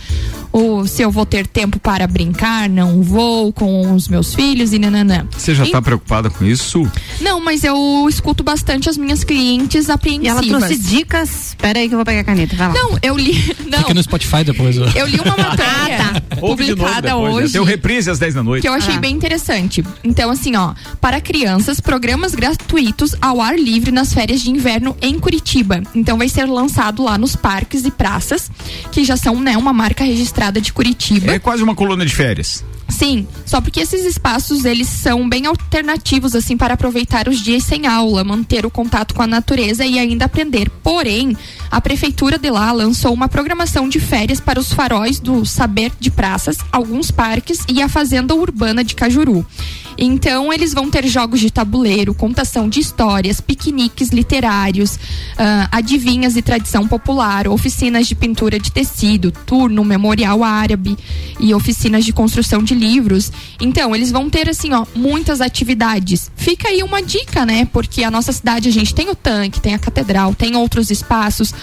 Speaker 6: Ou se eu vou ter tempo para brincar, não vou com os meus filhos e nananã.
Speaker 2: Você já
Speaker 6: E-
Speaker 2: tá preocupada com isso?
Speaker 6: Não, mas eu escuto bastante as minhas clientes
Speaker 7: E
Speaker 6: apreensivas.
Speaker 7: ela trouxe dicas. Pera aí que eu vou pegar a caneta, vai lá.
Speaker 6: Não, eu li. Não,
Speaker 5: Fica no Spotify depois. ó.
Speaker 6: eu li uma matéria
Speaker 2: de novo
Speaker 6: publicada
Speaker 2: depois, né?
Speaker 6: hoje.
Speaker 2: Tem o reprise às 10 da noite.
Speaker 6: que eu achei
Speaker 7: Ah.
Speaker 6: bem interessante. Então, assim, ó, para crianças, programas gratuitos ao ar livre nas férias de inverno em Curitiba. Então, vai ser lançado lá nos parques e praças, que já são, né, uma marca registrada de Curitiba.
Speaker 2: É quase uma coluna de férias.
Speaker 6: Sim, só porque esses espaços eles são bem alternativos assim para aproveitar os dias sem aula, manter o contato com a natureza e ainda aprender. Porém, a prefeitura de lá lançou uma programação de férias para os faróis do Saber de Praças, alguns parques e a Fazenda Urbana de Cajuru. Então, eles vão ter jogos de tabuleiro, contação de histórias, piqueniques literários, ah, adivinhas e tradição popular, oficinas de pintura de tecido, turno memorial árabe e oficinas de construção de livros. Então, eles vão ter assim, ó, muitas atividades. Fica aí uma dica, né? Porque a nossa cidade a gente tem o tanque, tem a catedral, tem outros espaços.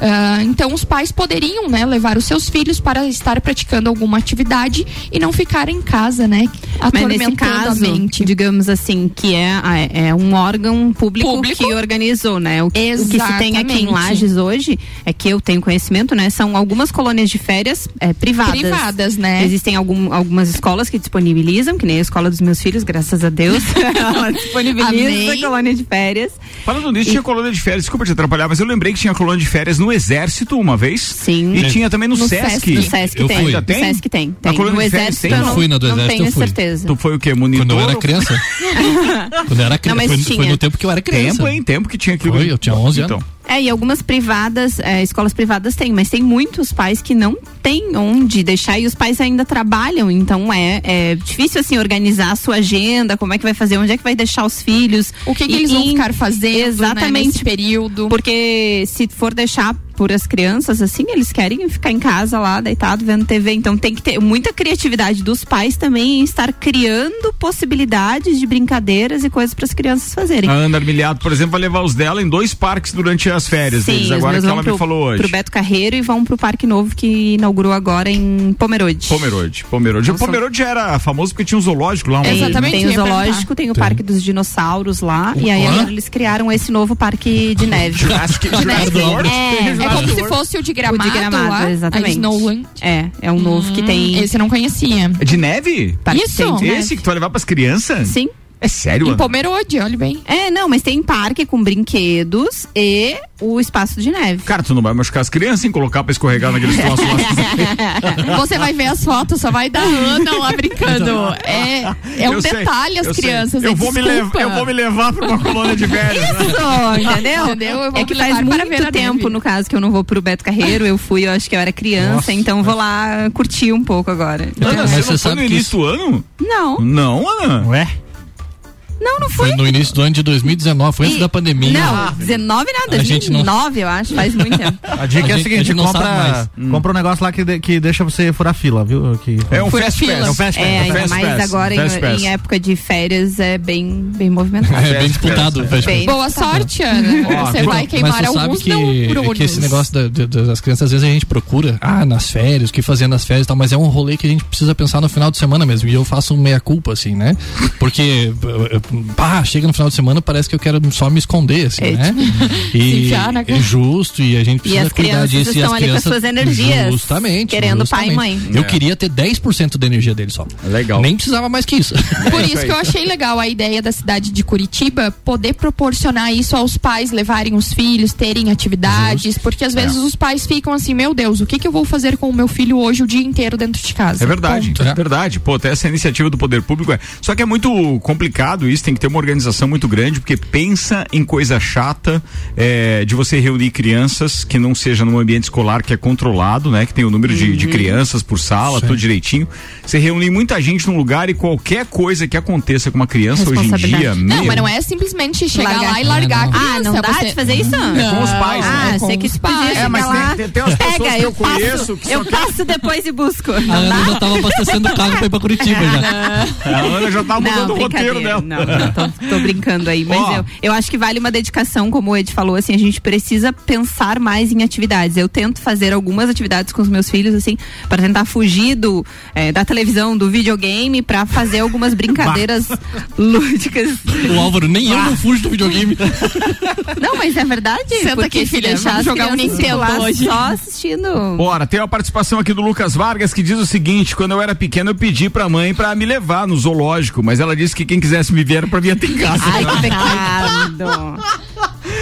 Speaker 6: Ah, então, os pais poderiam, né, levar os seus filhos para estar praticando alguma atividade e não ficar em casa, né?
Speaker 7: Mas nesse
Speaker 6: Atormentando
Speaker 7: caso,
Speaker 6: a mente.
Speaker 7: digamos assim, que é, é um órgão público,
Speaker 6: Público.
Speaker 7: que organizou, né? O, o que se tem aqui em
Speaker 6: Exatamente.
Speaker 7: Lages hoje, é que eu tenho conhecimento, né? São algumas colônias de férias é, privadas.
Speaker 6: Privadas, né?
Speaker 7: Existem algum, algumas escolas que disponibilizam, que nem a escola dos meus filhos, graças a Deus. Ela disponibiliza
Speaker 6: Amém.
Speaker 7: a colônia de férias.
Speaker 2: Falando nisso, tinha colônia de férias, desculpa te atrapalhar, mas eu lembrei que tinha colônia de férias no Exército uma vez.
Speaker 7: Sim.
Speaker 2: E tinha também no,
Speaker 6: No
Speaker 2: Sesc.
Speaker 6: Sesc.
Speaker 7: No Sesc
Speaker 5: Eu
Speaker 7: tem.
Speaker 5: fui.
Speaker 2: Ainda tem?
Speaker 7: No Sesc tem.
Speaker 2: Na
Speaker 7: tem.
Speaker 2: colônia
Speaker 7: No
Speaker 2: de férias
Speaker 7: Exército
Speaker 2: tem?
Speaker 7: eu não,
Speaker 5: fui na do
Speaker 7: não
Speaker 5: Exército,
Speaker 7: tenho
Speaker 5: eu fui.
Speaker 7: certeza.
Speaker 2: Tu foi o quê? Monitor?
Speaker 5: Quando eu era criança. Quando eu era criança.
Speaker 7: Não,
Speaker 5: foi, foi no tempo que eu era criança.
Speaker 2: Tempo, hein? Tempo que tinha aquilo.
Speaker 5: Foi, eu tinha 11 anos.
Speaker 2: Então,
Speaker 7: É, e algumas privadas, é, escolas privadas têm, mas tem muitos pais que não têm onde deixar e os pais ainda trabalham, então é, é difícil assim organizar a sua agenda, como é que vai fazer, onde é que vai deixar os filhos.
Speaker 6: O que, que
Speaker 7: E-
Speaker 6: eles vão ficar fazendo
Speaker 7: Exatamente.
Speaker 6: né, nesse período?
Speaker 7: Porque se for deixar por as crianças, assim, eles querem ficar em casa lá, deitado, vendo TV. Então tem que ter muita criatividade dos pais também em estar criando possibilidades de brincadeiras e coisas para as crianças fazerem.
Speaker 2: A Ana Armiliato, por exemplo, vai levar os dela em dois parques durante as férias
Speaker 7: Sim,
Speaker 2: deles, agora que ela
Speaker 7: pro,
Speaker 2: me falou hoje.
Speaker 7: Pro Beto Carreiro e vão pro Parque Novo que inaugurou agora em Pomerode.
Speaker 2: Pomerode, Pomerode. O
Speaker 7: Nossa.
Speaker 2: Pomerode era famoso porque tinha um zoológico lá. um-
Speaker 7: Tem,
Speaker 6: Exatamente,
Speaker 7: tem o zoológico, tem o Parque dos Dinossauros lá, e aí
Speaker 8: Hã?
Speaker 7: agora eles criaram esse novo parque de neve.
Speaker 2: Jurassic, Jurassic World.
Speaker 7: É,
Speaker 6: É como se fosse o de gramado,
Speaker 7: O de Gramado,
Speaker 6: lá,
Speaker 7: exatamente.
Speaker 6: a Snowland.
Speaker 7: É, é um novo que tem.
Speaker 6: Esse eu não conhecia.
Speaker 2: É de neve?
Speaker 7: parque
Speaker 6: Isso.
Speaker 7: tem de neve.
Speaker 2: Esse que tu vai levar pras crianças?
Speaker 7: Sim.
Speaker 2: É sério,
Speaker 6: Em? Pomerode, olha bem.
Speaker 7: É, não, mas tem parque com brinquedos e o espaço de neve.
Speaker 2: Cara, tu não vai machucar as crianças em colocar pra escorregar naqueles troços lá.
Speaker 6: Você vai ver as fotos, só vai dar Ana lá brincando. É, é um
Speaker 2: Eu sei,
Speaker 6: detalhe as
Speaker 2: sei.
Speaker 6: crianças.
Speaker 2: Eu
Speaker 6: é
Speaker 2: vou, me levar, eu vou me levar pra uma colônia de velhos. né?
Speaker 7: Isso, entendeu?
Speaker 6: Entendeu? Eu vou
Speaker 7: É que faz muito tempo, no caso, que eu não vou pro Beto Carreiro. Eu fui, eu acho que eu era criança,
Speaker 8: Nossa,
Speaker 7: então vou lá curtir um pouco agora.
Speaker 2: Ana,
Speaker 5: Mas
Speaker 2: você
Speaker 5: você
Speaker 2: não foi
Speaker 5: sabe
Speaker 2: no início do ano?
Speaker 7: Não,
Speaker 2: Não, Ana.
Speaker 8: Ué?
Speaker 7: Não, não fui.
Speaker 5: Foi no início do ano de 2019, foi antes
Speaker 7: E-
Speaker 5: da pandemia.
Speaker 7: Não, 19 nada,
Speaker 5: A gente não-
Speaker 7: 2009 eu acho, faz muito tempo.
Speaker 8: A dica
Speaker 5: A
Speaker 8: é a
Speaker 5: gente- a
Speaker 8: seguinte,
Speaker 5: não sabe
Speaker 8: compra, compra um negócio lá que, de- que deixa você furar fila, viu? Que,
Speaker 2: É um fast
Speaker 6: fila.
Speaker 2: pass.
Speaker 8: É um fast pass.
Speaker 7: É, ainda
Speaker 2: Fast
Speaker 7: mais
Speaker 2: pass,
Speaker 7: agora em,
Speaker 2: pass.
Speaker 7: em época de férias é bem, bem movimentado.
Speaker 5: É bem disputado. o Fast Food.
Speaker 6: Boa sorte, Ana. Você vai queimar alguns
Speaker 5: que,
Speaker 6: neuronos.
Speaker 5: que esse negócio da- de- das crianças, às vezes a gente procura, ah, nas férias, o que fazer nas férias e tal, mas é um rolê que a gente precisa pensar no final de semana mesmo. E eu faço um meia-culpa, assim, né? Porque, pá, chega no final de semana, parece que eu quero só me esconder, assim,
Speaker 7: É,
Speaker 5: né?
Speaker 6: Se
Speaker 5: E é justo, e a gente
Speaker 7: E
Speaker 5: precisa
Speaker 7: as
Speaker 5: cuidar
Speaker 7: crianças
Speaker 5: disso. e
Speaker 7: estão
Speaker 5: as
Speaker 7: ali com as
Speaker 5: crianças,
Speaker 7: suas energias,
Speaker 5: Justamente.
Speaker 7: querendo pai e
Speaker 5: justamente.
Speaker 7: mãe.
Speaker 5: Eu
Speaker 2: É.
Speaker 5: queria ter 10% da energia dele só.
Speaker 2: Legal.
Speaker 5: Nem precisava mais que isso.
Speaker 6: Por
Speaker 2: isso
Speaker 6: que eu achei legal a ideia da cidade de Curitiba poder proporcionar isso aos pais, levarem os filhos, terem atividades, porque às vezes os pais ficam assim, meu Deus, o que, que eu vou fazer com o meu filho hoje o dia inteiro dentro de casa?
Speaker 2: É verdade,
Speaker 5: Ponto.
Speaker 2: é verdade. Pô, até essa iniciativa do poder público é. Só que é muito complicado isso, tem que ter uma organização muito grande, porque pensa em coisa chata é, de você reunir crianças que não seja num ambiente escolar que é controlado, né? Que tem o número de,
Speaker 7: Uhum.
Speaker 2: de crianças por sala, tudo direitinho. Você reunir muita gente num lugar e qualquer coisa que aconteça com uma criança hoje em dia.
Speaker 6: Não,
Speaker 2: meu,
Speaker 6: mas não é simplesmente chegar
Speaker 7: Largar.
Speaker 6: lá e largar a
Speaker 5: É, não.
Speaker 6: criança.
Speaker 7: Ah, não dá
Speaker 6: você...
Speaker 7: de fazer isso?
Speaker 2: É com os pais, né?
Speaker 7: Ah,
Speaker 6: É com
Speaker 7: sei que
Speaker 6: os pais.
Speaker 2: É, mas tem-
Speaker 7: lá.
Speaker 2: tem- tem umas pessoas
Speaker 7: Pega,
Speaker 2: que eu
Speaker 7: eu passo,
Speaker 2: conheço que
Speaker 7: eu passo depois e busco.
Speaker 5: A
Speaker 7: Não
Speaker 5: Ana
Speaker 7: dá?
Speaker 5: já tava abastecendo o carro pra ir pra Curitiba já.
Speaker 2: A Ana já tá mudando o roteiro dela.
Speaker 7: Não, não, tô, tô brincando aí. Mas
Speaker 2: Ó.
Speaker 7: eu, eu acho que vale uma dedicação, como o Ed falou, assim, a gente precisa pensar mais em atividades. Eu tento fazer algumas atividades com os meus filhos, assim, para tentar fugir do, eh, da televisão, do videogame, para fazer algumas brincadeiras lúdicas.
Speaker 5: O Álvaro, nem eu não fujo do videogame.
Speaker 7: Não, mas é verdade.
Speaker 6: Senta
Speaker 7: porque
Speaker 6: aqui, filha,
Speaker 7: deixar
Speaker 6: vamos jogar um Nintendo hoje.
Speaker 7: Só assistindo.
Speaker 2: Bora, tem a participação aqui do Lucas Vargas que diz o seguinte: quando eu era pequeno, eu pedi pra mãe pra me levar no zoológico, mas ela disse que quem quisesse me ver era pra vir até em casa.
Speaker 7: Ai, que pecado.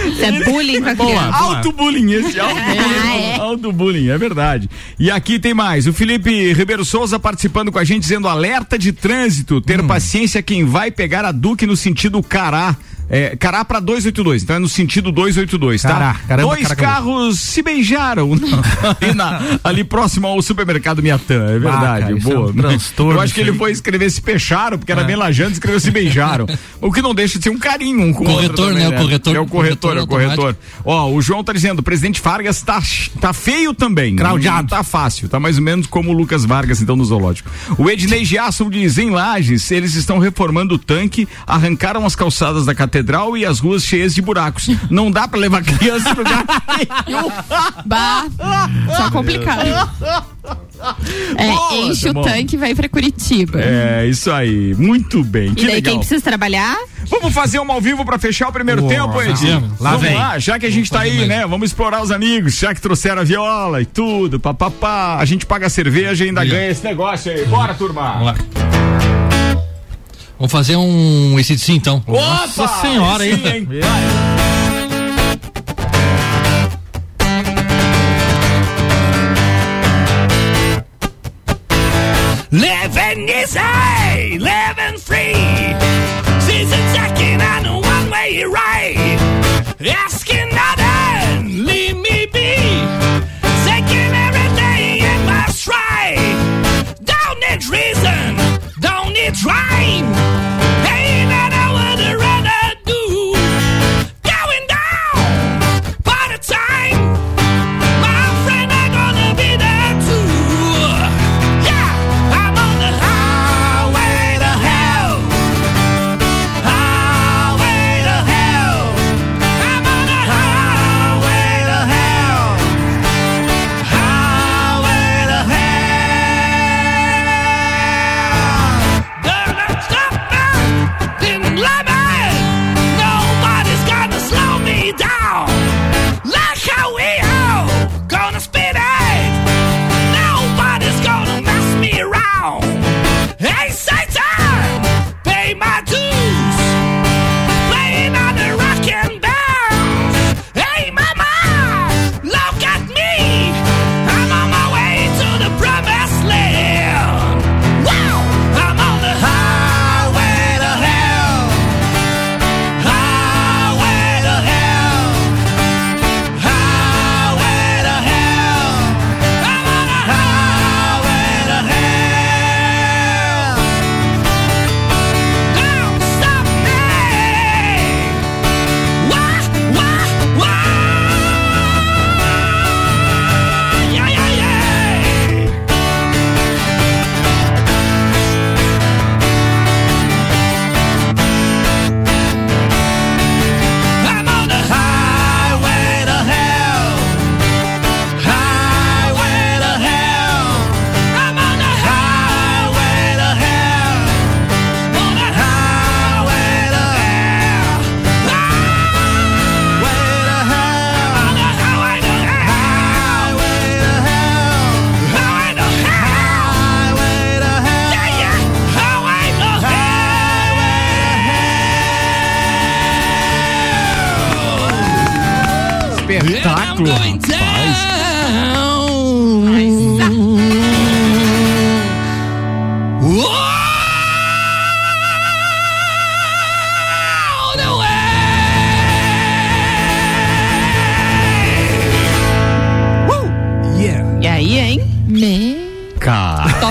Speaker 7: Isso é bullying com a
Speaker 2: Boa,
Speaker 7: criança.
Speaker 2: alto bullying esse, alto bullying, alto bullying, é verdade. E aqui tem mais, o Felipe Ribeiro Souza participando com a gente, dizendo alerta de trânsito, ter paciência quem vai pegar a Duque no sentido Cará. É, Cará pra 282, então é no sentido 282, tá?
Speaker 8: Cará, caramba,
Speaker 2: Dois
Speaker 8: caraca.
Speaker 2: carros se beijaram ali, na- ali próximo ao supermercado Miatã, é verdade,
Speaker 8: cara, isso é
Speaker 2: boa.
Speaker 8: um transtorno
Speaker 2: Eu acho que ele foi escrever se fecharam, porque era bem lajando, escreveu se beijaram. o que não deixa de ser um carinho um com o
Speaker 5: Corretor,
Speaker 2: também,
Speaker 5: né? O corretor-
Speaker 2: É o corretor, é o
Speaker 5: corretor
Speaker 2: corretor. Ó, o João tá dizendo, o presidente Vargas tá, tá feio também.
Speaker 8: Claudiado.
Speaker 2: Não tá fácil, tá mais ou menos como o Lucas Vargas, então, no zoológico. O Ednei Giasson diz, em Lages, eles estão reformando o tanque, arrancaram as calçadas da catedral e as ruas cheias de buracos. Não dá pra levar criança no lugar nenhum.
Speaker 6: Bah, só complicado. É,
Speaker 2: Boa,
Speaker 6: enche o tanque e vai pra Curitiba.
Speaker 2: É, isso aí. Muito bem.
Speaker 7: E
Speaker 2: Que
Speaker 7: daí
Speaker 2: legal.
Speaker 7: quem precisa trabalhar?
Speaker 2: Vamos fazer um ao vivo pra fechar o primeiro
Speaker 8: Boa,
Speaker 2: tempo, Ed?
Speaker 5: fazemos.
Speaker 8: Lá
Speaker 2: Vamos
Speaker 8: vem.
Speaker 2: lá, já que a gente tá
Speaker 5: fazer
Speaker 2: aí,
Speaker 5: mesmo.
Speaker 2: né? Vamos explorar os amigos, já que trouxeram a viola e tudo, papapá. A gente paga a cerveja e ainda ganha esse negócio aí. Bora, turma.
Speaker 5: Vamos lá. Vamos fazer um esse sim então.
Speaker 8: Nossa senhora,
Speaker 2: aí
Speaker 8: hein?
Speaker 2: sim, hein?
Speaker 4: Living easy, living free. Season second on a one way ride. Asking nothing, train!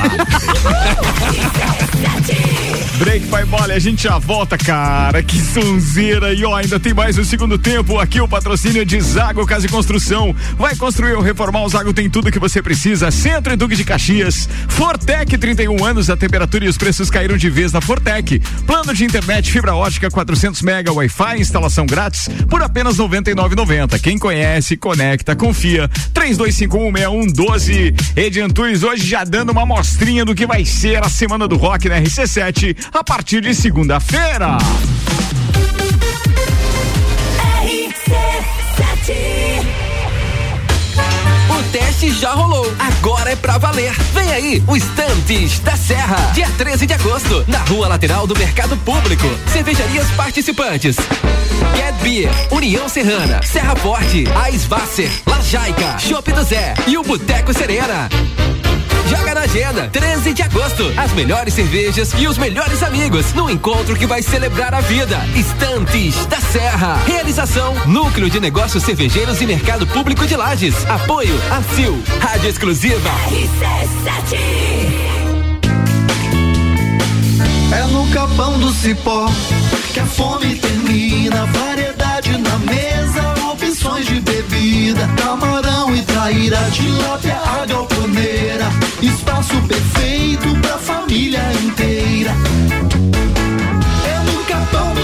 Speaker 2: Wow. Break vai bola e a gente já volta, cara. Que sonzeira. E ó, ainda tem mais o segundo tempo. Aqui o patrocínio de Zago Casa e Construção. Vai construir ou reformar o Zago tem tudo que você precisa. Centro e Duque de Caxias. Fortec, 31 anos, a temperatura e os preços caíram de vez na Fortec. Plano de internet fibra ótica 400 mega Wi-Fi, instalação grátis por apenas 99,90. Quem conhece, conecta, confia. 32516112. Edi Antunes hoje já dando uma amostrinha do que vai ser a semana do rock na RC7 a partir de segunda-feira.
Speaker 9: O teste já rolou, agora é pra valer. Vem aí, o Estantes da Serra, dia 13 de agosto, na rua lateral do Mercado Público. Cervejarias participantes. Get Beer, União Serrana, Serra Forte, Aisvasser, Lajaica, Chopp do Zé e o Boteco Serena. Joga na agenda, 13 de agosto. As melhores cervejas e os melhores amigos no encontro que vai celebrar a vida. Estantes da Serra. Realização: Núcleo de Negócios Cervejeiros e Mercado Público de Lages. Apoio: ACIL. Rádio Exclusiva.
Speaker 10: É no capão do cipó que a fome termina. Variedade na mesa, opções de bebida. Camarão e traíra, tilápia, a galponeira. Espaço perfeito pra família inteira. É no capão do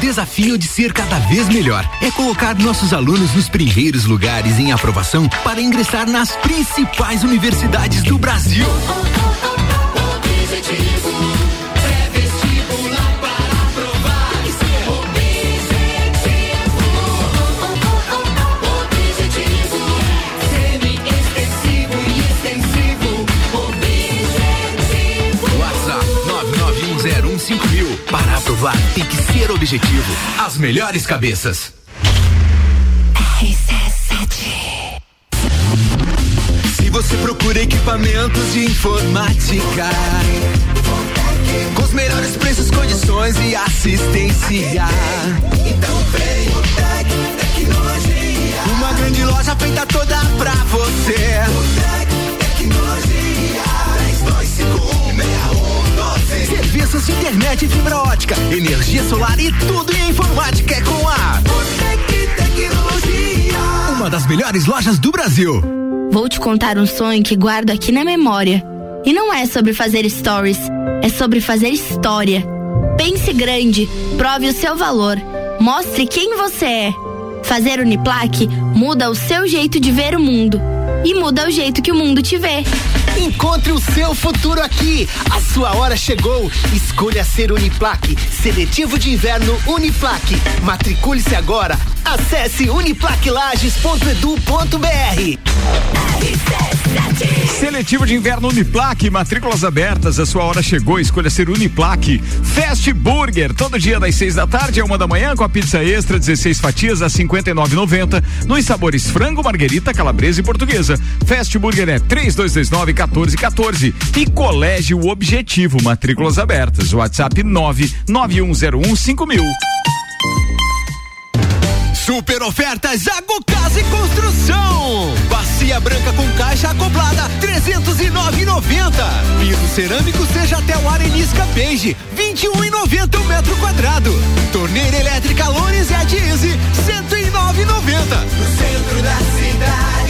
Speaker 11: desafio de ser cada vez melhor é colocar nossos alunos nos primeiros lugares em aprovação para ingressar nas principais universidades do Brasil. WhatsApp 991015000. Para aprovar, tem que ser objetivo. As melhores cabeças.
Speaker 10: Se você procura equipamentos de informática, com os melhores preços, condições e assistência, então vem o Tec Tecnologia. Uma grande loja feita toda pra você. O Tec Tecnologia. Serviços de internet e fibra ótica, energia solar e tudo em informática é com a Botec Tecnologia.
Speaker 11: Uma das melhores lojas do Brasil.
Speaker 12: Vou te contar um sonho que guardo aqui na memória. E não é sobre fazer stories, é sobre fazer história. Pense grande, prove o seu valor, mostre quem você é. Fazer Uniplaque muda o seu jeito de ver o mundo e muda o jeito que o mundo te vê.
Speaker 10: Encontre o seu futuro aqui. A sua hora chegou. Escolha ser Uniplaque. Seletivo de inverno Uniplaque. Matricule-se agora. Acesse uniplaquilages.edu.br.
Speaker 2: Seletivo de inverno Uniplaque, matrículas abertas, a sua hora chegou, escolha ser Uniplaque. Fast Burger, todo dia das seis da tarde a uma da manhã com a pizza extra, 16 fatias a 59,90 nos sabores frango, marguerita, calabresa e portuguesa. Fast Burger é 3229 1414 e Colégio Objetivo, matrículas abertas. WhatsApp 99101 5000.
Speaker 10: Super ofertas Zago Casa e Construção. Bacia branca com caixa acoplada 309,90. Piso cerâmico seja até o arenisca beige 21,90 o metro quadrado. Torneira elétrica Lones e a Easy 109,90. No centro da cidade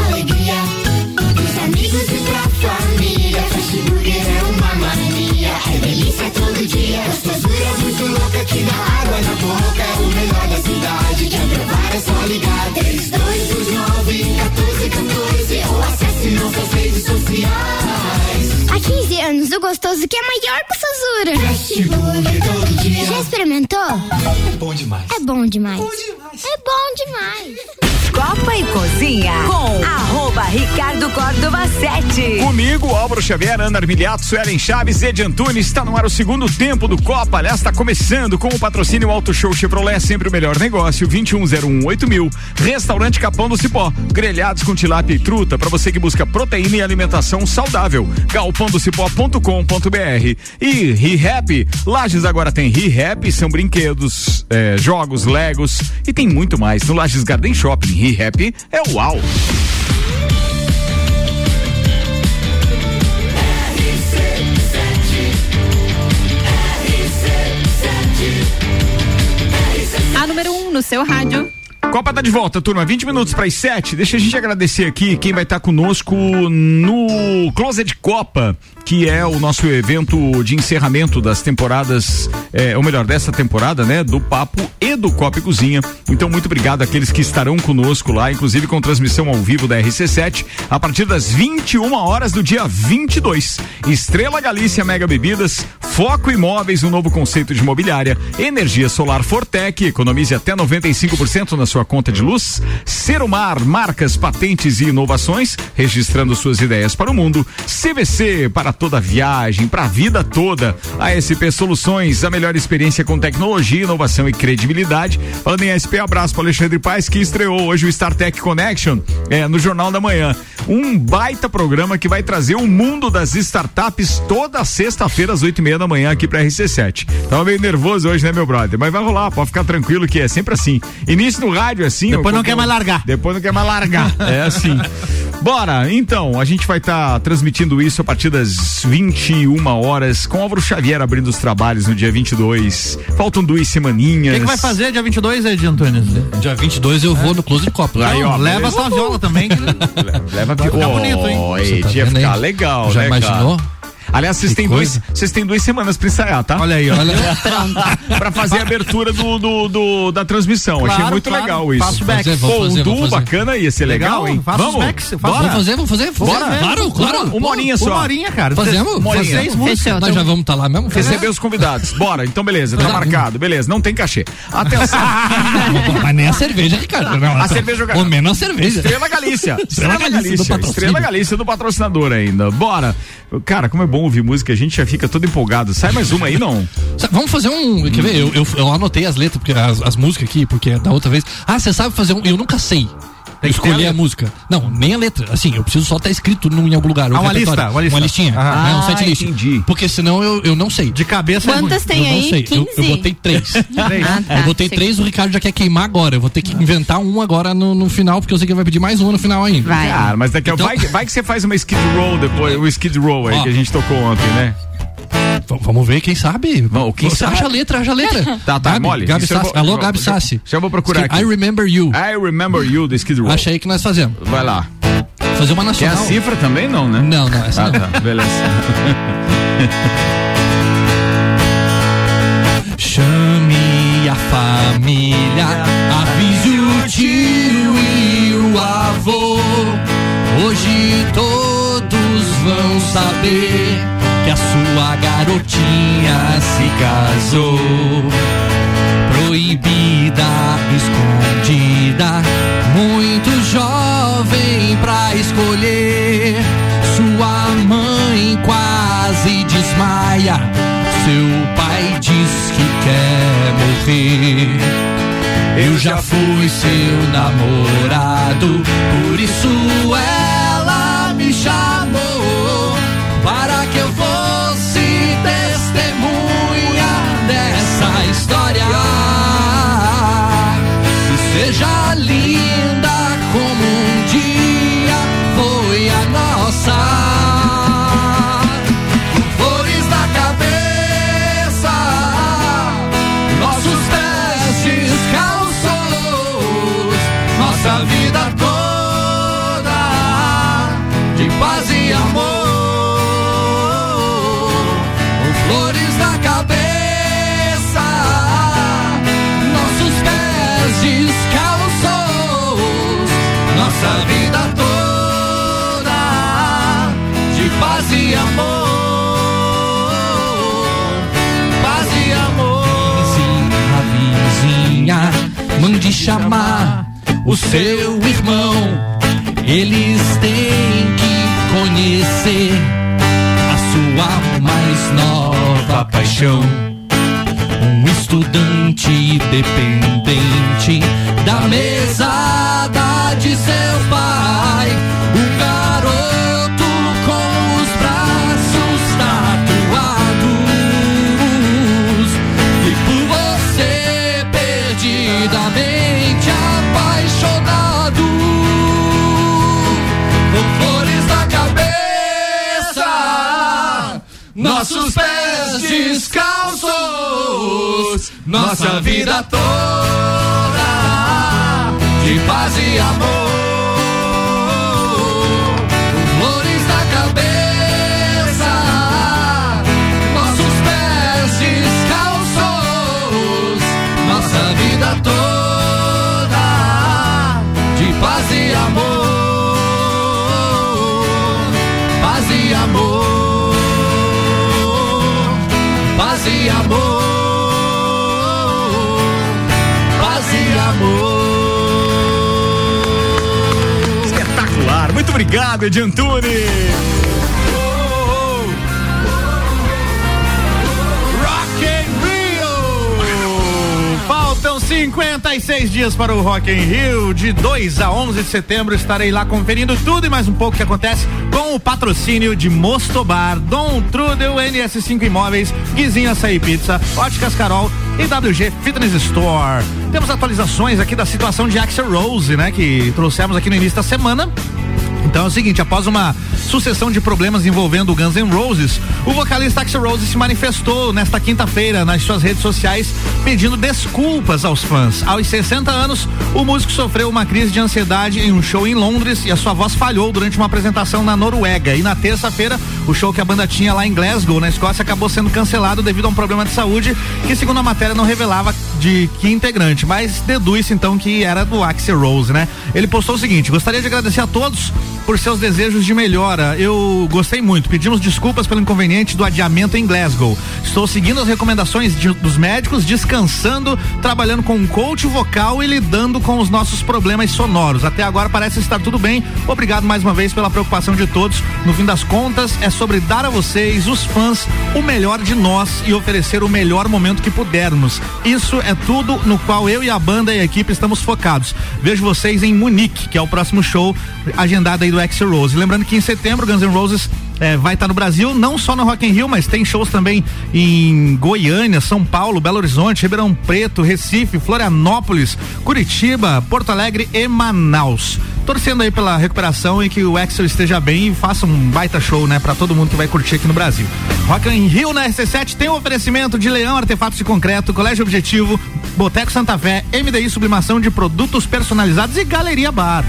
Speaker 13: que dá água na boca. É o melhor da cidade. Quer provar é só ligar. 3229 1414 ou acesse nossas redes sociais.
Speaker 14: Há 15 anos, o gostoso que é maior que o Sazura.
Speaker 13: Todo dia.
Speaker 14: Já experimentou?
Speaker 13: É bom demais.
Speaker 14: É bom demais. É bom demais.
Speaker 1: Copa e Cozinha com arroba Ricardo Córdova 7.
Speaker 2: Comigo, Álvaro Xavier, Ana Armiliato, Suelen Chaves, Ed Antunes. Está no ar o segundo tempo do Copa. Aliás, está começando com o patrocínio Auto Show Chevrolet, sempre o melhor negócio. 21018000. mil. Restaurante Capão do Cipó. Grelhados com tilápia e truta para você que busca proteína e alimentação saudável. galpandocipó.com.br. E ReHap. Lages agora tem ReHap, são brinquedos, eh, jogos, legos e tem muito mais. No Lages Garden Shopping, ReHap é uau.
Speaker 7: A número 1 um no seu rádio.
Speaker 2: Copa tá de volta, turma. 20 minutos para as 7. Deixa a gente agradecer aqui quem vai estar conosco no Closet Copa, que é o nosso evento de encerramento das temporadas, é, ou melhor, dessa temporada, né? Do Papo e do Copa e Cozinha. Então, muito obrigado àqueles que estarão conosco lá, inclusive com transmissão ao vivo da RC7, a partir das 21 horas do dia 22. Estrela Galícia Mega Bebidas, Foco Imóveis, um novo conceito de imobiliária, energia solar Fortec, economize até 95% na sua conta de luz. Serumar, marcas, patentes e inovações, registrando suas ideias para o mundo. CVC, para toda viagem, para a vida toda. ASP Soluções, a melhor experiência com tecnologia, inovação e credibilidade. Falando em ASP, abraço para Alexandre Paes, que estreou hoje o StarTech Connection é, no Jornal da Manhã. Um baita programa que vai trazer o mundo das startups toda sexta-feira às oito e meia da manhã aqui pra RC7. Tava meio nervoso hoje, né, meu brother? Mas vai rolar, pode ficar tranquilo que é sempre assim. Início no rádio é assim.
Speaker 8: Depois não quer mais largar.
Speaker 2: Depois não quer mais largar. é assim. Bora, então, a gente vai estar transmitindo isso a partir das 21 horas com Álvaro Xavier abrindo os trabalhos no dia 22. Faltam duas
Speaker 8: O
Speaker 2: semaninhas.
Speaker 8: que, que vai fazer dia 22, Ed Antônio?
Speaker 5: Dia 22 eu vou no Close de Copa.
Speaker 2: Aí, ó,
Speaker 8: leva
Speaker 2: beleza.
Speaker 8: sua viola também. que-
Speaker 2: Leva
Speaker 8: Vai ficar
Speaker 2: Ó,
Speaker 8: bonito, hein?
Speaker 2: Ei,
Speaker 5: Você tá
Speaker 2: ficar
Speaker 5: aí?
Speaker 2: legal,
Speaker 5: Já
Speaker 2: né,
Speaker 5: imaginou?
Speaker 2: cara? Aliás, vocês têm dois, vocês têm duas semanas pra ensaiar, tá?
Speaker 8: Olha aí, ó.
Speaker 2: pra fazer a abertura do, do, do- da transmissão. Achei
Speaker 8: Claro,
Speaker 2: muito
Speaker 8: claro.
Speaker 2: legal isso.
Speaker 8: Faço back.
Speaker 5: Fazer,
Speaker 2: Pô,
Speaker 5: fazer,
Speaker 2: um duo bacana ia ser legal,
Speaker 8: Legal,
Speaker 2: hein?
Speaker 8: faço os
Speaker 2: Vamos?
Speaker 8: backs, faço
Speaker 2: Bora?
Speaker 5: Vamos fazer, vamos fazer?
Speaker 2: Bora.
Speaker 5: fazer. Claro, claro.
Speaker 2: Uma horinha só.
Speaker 8: Uma horinha, cara.
Speaker 5: Fazemos?
Speaker 2: Uma horinha.
Speaker 8: Seis músicas.
Speaker 7: Fechou.
Speaker 5: Nós
Speaker 7: então-
Speaker 5: já vamos estar lá mesmo?
Speaker 2: Receber os convidados. Bora, então beleza, tá
Speaker 5: Tá.
Speaker 2: marcado. Beleza, não tem cachê. Atenção.
Speaker 5: Mas nem a cerveja, Ricardo. Não,
Speaker 2: A cerveja,
Speaker 5: Ou menos a cerveja.
Speaker 2: Estrela Galícia.
Speaker 5: Estrela Galícia.
Speaker 2: Estrela Galícia do patrocinador ainda. Bora. Cara, como é bom ouvir música, a gente já fica todo empolgado. Sai mais uma aí, não?
Speaker 5: Vamos fazer um. Quer ver? Eu, eu, eu anotei as letras, porque as, as músicas aqui, porque da outra vez. Ah, você sabe fazer um. Eu nunca sei.
Speaker 8: Tem
Speaker 5: escolher
Speaker 8: a
Speaker 5: a música. Não, nem a letra. Assim, eu preciso só estar escrito num, em algum lugar.
Speaker 8: Ah,
Speaker 5: um
Speaker 8: uma lista, uma lista.
Speaker 5: listinha.
Speaker 8: Ah.
Speaker 5: né, um
Speaker 2: Ah,
Speaker 5: set list.
Speaker 2: entendi.
Speaker 5: Porque senão eu, eu não sei.
Speaker 8: De cabeça é
Speaker 7: Quantas
Speaker 8: ruim.
Speaker 7: tem
Speaker 5: eu não
Speaker 7: aí?
Speaker 5: sei. Eu,
Speaker 7: 15?
Speaker 5: eu botei três.
Speaker 7: Ah, tá.
Speaker 5: Eu botei
Speaker 7: Achei
Speaker 5: três, o Ricardo já quer queimar agora. Eu vou ter que inventar um agora no, no final, porque eu sei que ele vai pedir mais um no final ainda.
Speaker 7: Vai.
Speaker 2: Cara, mas daqui a
Speaker 5: Então-
Speaker 2: vai, vai que você faz uma skid roll depois, o skid roll aí
Speaker 5: Ó.
Speaker 2: que a gente tocou ontem, né?
Speaker 5: V- Vamos ver, quem sabe?
Speaker 2: Vamos, quem
Speaker 5: Você
Speaker 2: sabe?
Speaker 5: Acha a letra, acha a letra.
Speaker 2: Tá, tá,
Speaker 5: Gabi,
Speaker 2: mole.
Speaker 5: Gabi
Speaker 2: eu
Speaker 5: Sassi.
Speaker 2: vou-
Speaker 5: Alô,
Speaker 2: eu-
Speaker 5: Gabi
Speaker 2: eu-
Speaker 5: Sassi.
Speaker 2: já vou procurar aqui.
Speaker 5: I remember you.
Speaker 2: I remember you do skid roll.
Speaker 5: Acha aí que nós fazemos.
Speaker 2: Vai lá.
Speaker 5: Fazer uma
Speaker 2: Quer a
Speaker 5: nacional.
Speaker 2: cifra também não, né?
Speaker 5: Não, não, essa
Speaker 2: Ah,
Speaker 5: não.
Speaker 2: tá, beleza.
Speaker 5: Chame a família, avise o tio e o avô. Hoje todos vão saber que a sua garotinha se casou. Proibida, escondida, muito jovem pra escolher. Sua mãe quase desmaia. Seu pai diz que quer morrer. Eu já fui seu namorado, por isso ela me vida história. E seja livre. O seu irmão. Eles têm que conhecer a sua mais nova paixão. Um estudante dependente da mesada nossa vida toda de paz e amor. Flores na cabeça, nossos pés descalços, nossa vida toda de paz e amor. Paz e amor. Paz e amor. Amor.
Speaker 2: Espetacular. Muito obrigado, Edi Antunes.
Speaker 8: Faltam 56 dias para o Rock in Rio. De 2 a 11 de setembro estarei lá conferindo tudo e mais um pouco que acontece com o patrocínio de Mostobar, Dom Trudel, NS5 Imóveis, Guizinho Açaí Pizza, Óticas Carol e WG Fitness Store. Temos atualizações aqui da situação de Axel Rose, né? Que trouxemos aqui no início da semana. Então é o seguinte, após uma sucessão de problemas envolvendo o Guns N' Roses, o vocalista Axl Rose se manifestou nesta quinta-feira nas suas redes sociais pedindo desculpas aos fãs. Aos 60 anos, o músico sofreu uma crise de ansiedade em um show em Londres e a sua voz falhou durante uma apresentação na Noruega. E na terça-feira, o show que a banda tinha lá em Glasgow, na Escócia, acabou sendo cancelado devido a um problema de saúde que, segundo a matéria, não revelava de que integrante, mas deduz então que era do Axl Rose, né? Ele postou o seguinte: gostaria de agradecer a todos por seus desejos de melhora. Eu gostei muito. Pedimos desculpas pelo inconveniente do adiamento em Glasgow. Estou seguindo as recomendações de- dos médicos, descansando, trabalhando com um coach vocal e lidando com os nossos problemas sonoros. Até agora parece estar tudo bem. Obrigado mais uma vez pela preocupação de todos. No fim das contas, é sobre dar a vocês, os fãs, o melhor de nós e oferecer o melhor momento que pudermos. Isso é tudo no qual eu e a banda e a equipe estamos focados. Vejo vocês em Munique, que é o próximo show agendado aí do Axl Rose. Lembrando que em setembro, Guns N' Roses eh, vai estar no Brasil, não só no Rock in Rio, mas tem shows também em Goiânia, São Paulo, Belo Horizonte, Ribeirão Preto, Recife, Florianópolis, Curitiba, Porto Alegre e Manaus. Torcendo aí pela recuperação e que o Axel esteja bem e faça um baita show, né, para todo mundo que vai curtir aqui no Brasil. Rock in Rio na RC7 tem um oferecimento de Leão Artefatos de Concreto, Colégio Objetivo, Boteco Santa Fé, MDI Sublimação de Produtos Personalizados e Galeria Bar.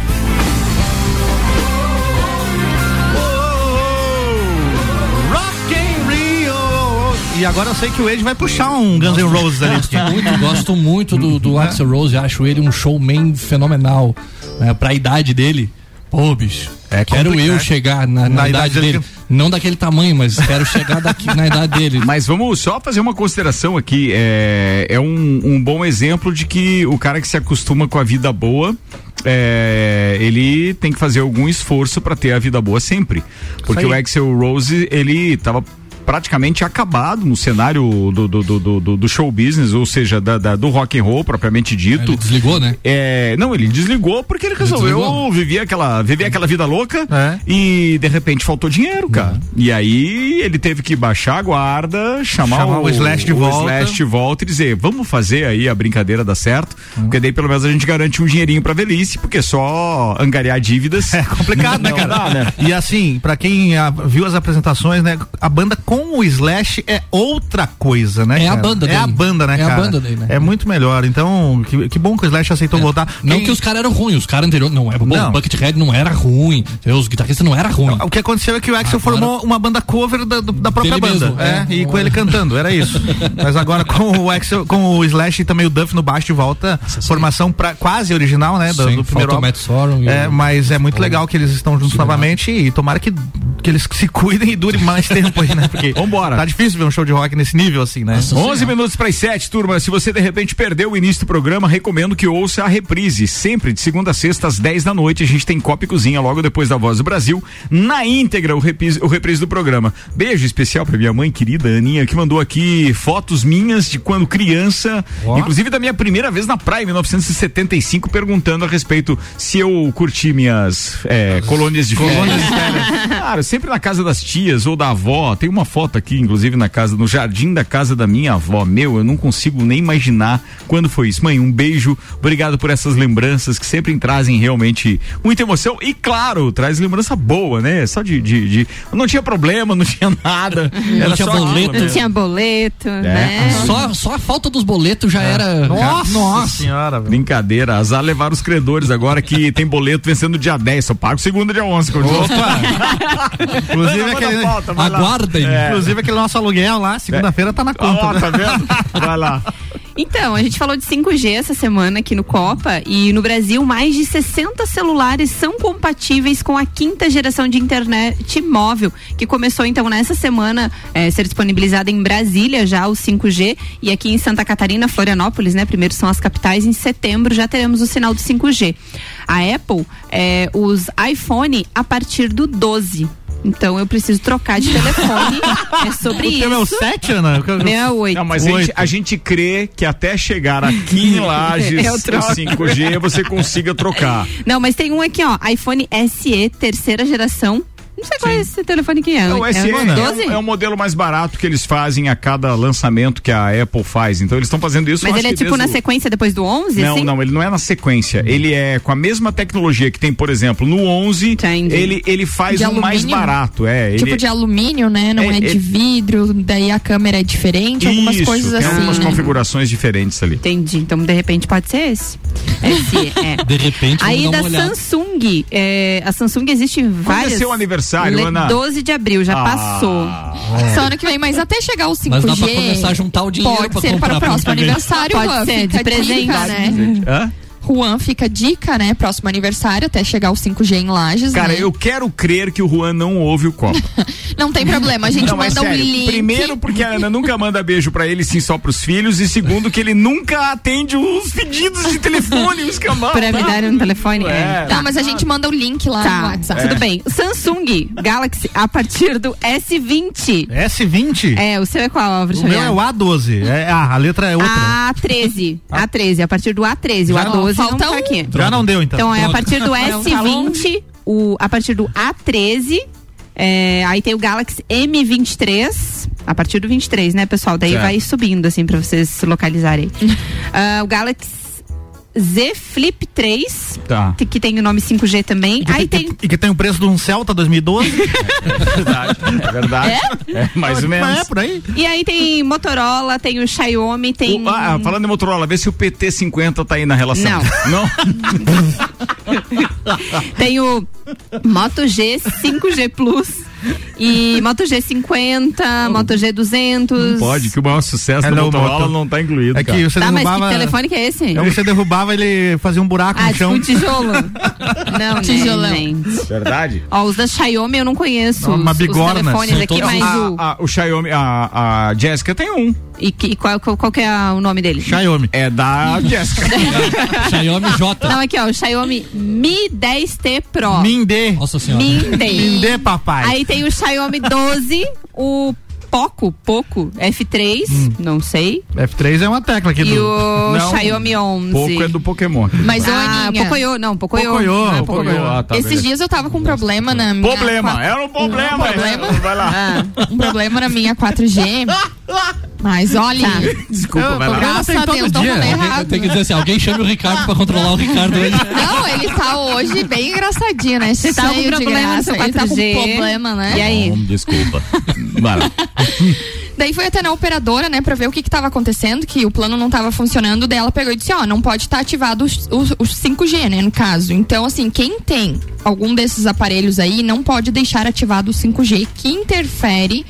Speaker 8: E agora eu sei que o Ed vai puxar um Guns N' Roses ali.
Speaker 5: Muito, gosto muito do, do Axel Rose, acho ele um showman fenomenal. Né? Pra idade dele, pô, bicho.
Speaker 2: É
Speaker 5: quero eu chegar na, na
Speaker 2: Na
Speaker 5: idade,
Speaker 2: idade
Speaker 5: dele.
Speaker 2: dele.
Speaker 5: Não daquele tamanho, mas quero chegar daqui, na idade dele.
Speaker 2: Mas vamos só fazer uma consideração aqui. É, é um, um bom exemplo de que o cara que se acostuma com a vida boa. é, ele tem que fazer algum esforço para ter a vida boa sempre. Porque o. Axel Rose, ele tava praticamente acabado no cenário do, do, do, do- do show business, ou seja, da, da- do rock and roll propriamente dito.
Speaker 5: Ele desligou, né?
Speaker 2: É, não, ele desligou porque ele resolveu viver aquela, viver aquela vida louca
Speaker 8: É.
Speaker 2: e de repente faltou dinheiro, cara. E aí ele teve que baixar a guarda, chamar,
Speaker 8: Chamar o Slash de volta.
Speaker 2: Slash de volta e dizer, vamos fazer aí a brincadeira dar certo, porque daí pelo menos a gente garante um dinheirinho pra velhice, porque só angariar dívidas
Speaker 8: É complicado, né,
Speaker 2: não
Speaker 8: cara?
Speaker 2: dá, né?
Speaker 8: E assim, pra quem viu as apresentações, né, a banda com o Slash é outra coisa, né?
Speaker 5: É a
Speaker 8: cara?
Speaker 5: banda
Speaker 8: É a
Speaker 5: dele.
Speaker 8: banda, né,
Speaker 5: É a
Speaker 8: cara?
Speaker 5: banda dele, né?
Speaker 8: É muito melhor. Então, que, que bom que o Slash aceitou voltar.
Speaker 5: Não
Speaker 8: Quem-
Speaker 5: que os caras eram ruins, os caras anteriores. Não, é bom,
Speaker 8: Não.
Speaker 5: o Buckethead não era ruim, os guitarristas não eram ruins.
Speaker 8: O que aconteceu é que o Axel
Speaker 5: Agora-
Speaker 8: formou uma banda cover da, da própria
Speaker 5: Dele
Speaker 8: banda.
Speaker 5: mesmo,
Speaker 8: é,
Speaker 5: é.
Speaker 8: e com ele cantando, era isso. Mas agora com o Axel, com o Slash e também o Duff no baixo de volta, formação pra, quase original, né? Do,
Speaker 5: Sim,
Speaker 8: do primeiro.
Speaker 5: Matt Sorum
Speaker 8: É, mas é muito legal que eles estão juntos novamente e tomara que, que eles se cuidem e dure mais tempo aí, né?
Speaker 2: Vambora.
Speaker 8: tá difícil ver um show de rock nesse nível assim, né?
Speaker 2: 11 minutos para as 7, turma. Se você de repente perdeu o início do programa, recomendo que ouça a reprise. Sempre de segunda a sexta, às 10 da noite. A gente tem Copa e Cozinha logo depois da Voz do Brasil. Na íntegra, o reprise, o reprise do programa. Beijo especial para minha mãe querida, Aninha, que mandou aqui fotos minhas de quando criança,
Speaker 5: Ó.
Speaker 2: inclusive da minha primeira vez na praia, em 1975, perguntando a respeito se eu curti minhas é, colônias de férias. Cara, sempre na casa das tias ou da avó. Tem uma foto aqui, inclusive, na casa, no jardim da casa da minha avó. Meu, eu não consigo nem imaginar quando foi isso. Mãe, um beijo. Obrigado por essas lembranças que sempre trazem realmente muita emoção. E claro, traz lembrança boa, né? Só de. de, de- Não tinha problema, não tinha nada. Era
Speaker 5: tinha
Speaker 2: só aquilo,
Speaker 5: boleto.
Speaker 2: né?
Speaker 7: Não tinha boleto, né?
Speaker 5: Só, só a falta dos boletos já
Speaker 8: É.
Speaker 5: era.
Speaker 8: Nossa, senhora, velho.
Speaker 2: Brincadeira, azar levar os credores agora que tem boleto vencendo dia 10, só pago segunda dia 11. continua.
Speaker 8: Inclusive aquele,
Speaker 2: pauta, vai lá.
Speaker 5: Aguardem.
Speaker 8: inclusive aquele nosso aluguel lá, segunda-feira tá na conta.
Speaker 2: Ó,
Speaker 8: né?
Speaker 2: tá vendo? Vai lá.
Speaker 7: Então, a gente falou de 5G essa semana aqui no Copa e no Brasil mais de 60 celulares são compatíveis com a quinta geração de internet móvel, que começou então nessa semana a ser disponibilizada em Brasília já o 5G e aqui em Santa Catarina, Florianópolis, né? Primeiro são as capitais, em setembro já teremos o sinal do 5G. A Apple, eh, os iPhone a partir do 12. Então eu preciso trocar de telefone. é sobre
Speaker 8: O
Speaker 7: isso.
Speaker 8: teu é o 7, Ana?
Speaker 7: Meu é o 8.
Speaker 2: Não, mas a gente, a gente crê que até chegar aqui em Lages,
Speaker 7: Eu
Speaker 2: o
Speaker 7: troco.
Speaker 2: 5G, você consiga trocar.
Speaker 7: Não, mas tem um aqui, ó, iPhone SE, terceira geração. Não sei qual é esse telefone que é.
Speaker 2: O SE
Speaker 7: é,
Speaker 2: é,
Speaker 7: o
Speaker 2: um-
Speaker 7: 12?
Speaker 2: é um modelo mais barato que eles fazem a cada lançamento que a Apple faz. Então eles estão fazendo isso.
Speaker 7: Mas ele é tipo na
Speaker 2: o-
Speaker 7: sequência depois do 11,
Speaker 2: Não,
Speaker 7: assim?
Speaker 2: não, ele não é na sequência. Ele é com a mesma tecnologia que tem, por exemplo, no 11, ele, ele faz
Speaker 6: De
Speaker 2: um mais barato. É,
Speaker 6: Tipo
Speaker 2: ele,
Speaker 6: de alumínio, né? Não
Speaker 2: É,
Speaker 6: é, de
Speaker 2: é-
Speaker 6: vidro, daí a câmera é diferente, algumas
Speaker 2: Isso,
Speaker 6: coisas
Speaker 2: tem
Speaker 6: assim.
Speaker 2: algumas
Speaker 6: né?
Speaker 2: configurações diferentes ali.
Speaker 7: Entendi. Então, de repente, pode ser esse. SE, é.
Speaker 5: De repente,
Speaker 7: Aí da. Samsung, é, a Samsung existe várias.
Speaker 2: é seu aniversário,
Speaker 7: Le-
Speaker 2: Ana?
Speaker 7: 12 de abril, já
Speaker 2: Ah.
Speaker 7: passou.
Speaker 6: Só ano que vem, mas até chegar o 5G.
Speaker 5: Mas dá pra começar a juntar o dinheiro
Speaker 6: Pode
Speaker 5: pra
Speaker 6: ser
Speaker 5: comprar
Speaker 6: para o próximo aniversário,
Speaker 7: Pode
Speaker 6: Juan,
Speaker 7: ser, de presente.
Speaker 6: dica, né?
Speaker 2: Hã?
Speaker 6: Juan, fica a dica, né? Próximo aniversário, até chegar o 5G em Lages,
Speaker 2: Cara,
Speaker 6: né?
Speaker 2: eu quero crer que o Juan não ouve o copo.
Speaker 6: Não tem problema, a gente
Speaker 2: Não, mas
Speaker 6: manda um
Speaker 2: sério,
Speaker 6: link.
Speaker 2: Primeiro, porque a Ana nunca manda beijo pra ele, sim, só pros filhos. E segundo, que ele nunca atende os pedidos de telefone, os cambal.
Speaker 7: Pra me dar um telefone? É.
Speaker 6: Tá, mas a gente manda o link lá no
Speaker 7: Tá,
Speaker 6: WhatsApp.
Speaker 7: tudo bem. Samsung Galaxy a partir do S20.
Speaker 8: S20?
Speaker 7: É, o seu é qual, Álvaro
Speaker 8: O meu é o A12. É, ah, a letra é outra.
Speaker 7: A13. A13, a partir do A13. O
Speaker 8: Já não-
Speaker 7: A12 não
Speaker 6: falta
Speaker 7: tá
Speaker 6: um.
Speaker 7: aqui.
Speaker 8: Já não deu, então.
Speaker 7: Então é a partir do
Speaker 6: Não, tá
Speaker 7: S20, o, a partir do A13. é, aí tem o Galaxy M23, a partir do 23, né, pessoal? Daí
Speaker 2: Certo.
Speaker 7: vai subindo, assim, pra vocês se localizarem. Ah, o Galaxy Z Flip 3,
Speaker 2: Tá.
Speaker 7: que tem o nome 5G também. Aí tem.
Speaker 8: E que tem o preço de um Celta 2012.
Speaker 2: verdade. É verdade. É, mais ou menos.
Speaker 8: É por aí.
Speaker 7: E aí tem Motorola, tem o Xiaomi, tem.
Speaker 2: O- ah, falando em Motorola, vê se o PT50 tá aí na relação.
Speaker 7: Não.
Speaker 2: Não?
Speaker 7: Tem o Moto G 5G Plus e Moto G50, Moto G200.
Speaker 2: Não pode, que o maior sucesso da
Speaker 8: Hello,
Speaker 2: Motorola
Speaker 8: Moto.
Speaker 2: não tá incluído.
Speaker 8: É que
Speaker 2: cara.
Speaker 8: você
Speaker 7: Tá, mas
Speaker 8: derrubava.
Speaker 7: que telefone que é esse?
Speaker 8: Então você derrubava, ele fazia um buraco
Speaker 7: Ah,
Speaker 8: no chão.
Speaker 7: tipo um tijolo. Não,
Speaker 6: Tijolão.
Speaker 7: né.
Speaker 2: Verdade?
Speaker 7: Ó, os da Xiaomi eu não conheço.
Speaker 8: Não, uma
Speaker 7: os,
Speaker 8: bigorna.
Speaker 7: os telefones aqui, mas
Speaker 2: a,
Speaker 7: o.
Speaker 2: a- o Xiaomi, a, a Jéssica tem um.
Speaker 7: E, que- e qual, qual, qual que é o nome dele?
Speaker 8: Xiaomi.
Speaker 2: É da Jéssica.
Speaker 5: Xiaomi J.
Speaker 7: Não, aqui ó, o Xiaomi Mi 10T Pro.
Speaker 8: Mindê.
Speaker 5: Nossa senhora.
Speaker 7: Mi 10.
Speaker 8: Mindê, papai.
Speaker 7: Aí tem o Xiaomi 12, o Poco, Poco F3, não sei.
Speaker 8: F3 é uma tecla aqui
Speaker 7: E
Speaker 8: do.
Speaker 7: o
Speaker 2: Não,
Speaker 7: Xiaomi 11.
Speaker 2: Pouco é do Pokémon.
Speaker 6: Mas, ô,
Speaker 7: Ah,
Speaker 6: Aninha,
Speaker 7: Pocoyo, não, Pocoyo.
Speaker 8: Pocoyo,
Speaker 7: Ah,
Speaker 8: Pocoyo.
Speaker 7: Pocoyo.
Speaker 2: Ah, tá,
Speaker 6: esses
Speaker 2: beleza.
Speaker 6: dias eu tava com um problema na minha.
Speaker 2: Problema,
Speaker 6: qua-
Speaker 2: era um problema.
Speaker 6: Um problema?
Speaker 2: é. Vai lá.
Speaker 7: Ah,
Speaker 6: Um problema na minha 4G. Mas olha.
Speaker 2: Desculpa, vai lá.
Speaker 6: Graças
Speaker 5: Tem
Speaker 6: a
Speaker 5: todo
Speaker 6: Deus, falei
Speaker 5: Alguém
Speaker 6: errado.
Speaker 5: Tem que dizer assim, alguém chame o Ricardo pra controlar o Ricardo hoje.
Speaker 6: Não, ele tá hoje bem engraçadinho, né?
Speaker 7: Você tá com problema no seu
Speaker 6: Ele tá com
Speaker 7: 4G.
Speaker 6: problema, né?
Speaker 7: E aí?
Speaker 2: Bom, desculpa. Vai lá.
Speaker 6: Daí foi até na operadora, né, pra ver o que que tava acontecendo, que o plano não tava funcionando, daí ela pegou e disse, ó, não pode estar ativado os, os, os 5G, né, no caso. Então, assim, quem tem algum desses aparelhos aí, não pode deixar ativado o 5G, que interfere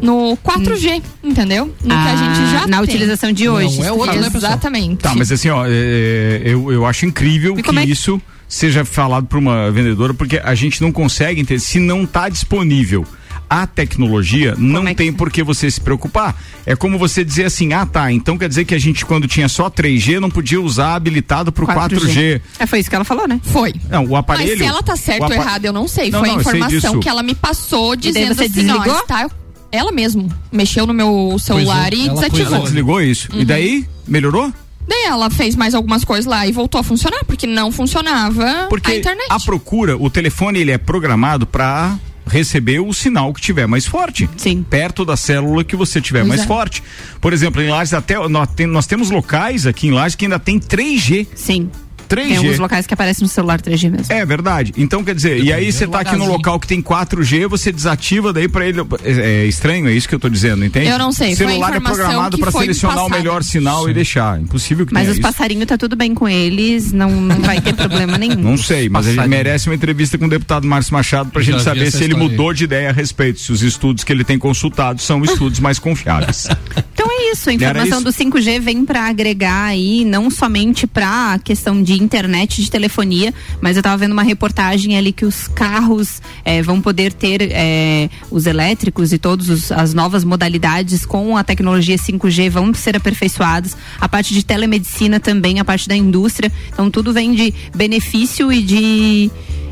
Speaker 6: no 4G, entendeu? No que a
Speaker 7: Ah,
Speaker 6: gente já
Speaker 7: na
Speaker 6: tem.
Speaker 7: utilização de hoje.
Speaker 5: Não é outro, né?
Speaker 6: Exatamente.
Speaker 2: Tá, mas assim, ó, é, eu, eu acho incrível que
Speaker 7: como é que-
Speaker 2: isso seja falado para uma vendedora, porque a gente não consegue entender. Se não está disponível a tecnologia, não
Speaker 7: é que-
Speaker 2: tem por que você se preocupar. É como você dizer assim, ah tá, então quer dizer que a gente quando tinha só 3G não podia usar habilitado pro 4G.
Speaker 7: É, foi isso que ela falou, né?
Speaker 6: Foi.
Speaker 2: Não, o aparelho...
Speaker 6: Mas se ela tá certo
Speaker 2: o
Speaker 6: ou
Speaker 2: apa-
Speaker 6: errado, eu não sei.
Speaker 2: Não,
Speaker 6: Foi
Speaker 2: não,
Speaker 6: a informação que ela me passou dizendo
Speaker 7: você
Speaker 6: assim, ó,
Speaker 7: desligou?
Speaker 6: está... Ela mesmo mexeu no meu celular
Speaker 5: Coisou,
Speaker 6: e
Speaker 5: ela
Speaker 6: desativou.
Speaker 2: Ela desligou isso.
Speaker 6: Uhum.
Speaker 2: E daí, melhorou?
Speaker 6: Daí ela fez mais algumas coisas lá e voltou a funcionar, porque não funcionava
Speaker 2: Porque
Speaker 6: a internet.
Speaker 2: a procura, o telefone ele é programado para receber o sinal que tiver mais forte.
Speaker 7: Sim.
Speaker 2: Perto da célula que você tiver
Speaker 6: Pois
Speaker 2: mais
Speaker 6: é.
Speaker 2: forte. Por exemplo, em Lages até nós, tem- nós temos locais aqui em Lages que ainda tem 3G.
Speaker 7: Sim.
Speaker 2: 3G.
Speaker 7: Tem alguns locais que aparecem no celular 3G mesmo.
Speaker 2: É verdade. Então quer dizer, e aí você tá aqui no local que tem 4G, você desativa daí para ele é, é estranho, é isso que eu tô dizendo, entende?
Speaker 6: Eu não sei, foi a
Speaker 2: celular é programado para selecionar o melhor sinal e deixar. Impossível que
Speaker 7: Mas
Speaker 2: tenha
Speaker 7: os
Speaker 2: isso.
Speaker 7: passarinhos tá tudo bem com eles, não, não vai ter problema nenhum.
Speaker 2: Não sei, mas a gente
Speaker 8: Passarinho.
Speaker 2: merece uma entrevista com o deputado Márcio Machado pra
Speaker 5: Já
Speaker 2: gente saber se ele
Speaker 5: história aí.
Speaker 2: mudou de ideia a respeito, se os estudos que ele tem consultado são estudos mais confiáveis.
Speaker 7: Então é isso, a informação do 5G vem para agregar aí, não somente para a questão de internet, de telefonia, mas eu tava vendo uma reportagem ali que os carros eh, vão poder ter eh, os elétricos e todas as novas modalidades com a tecnologia 5G vão ser aperfeiçoadas. A parte de telemedicina também, a parte da indústria. Então tudo vem de benefício e de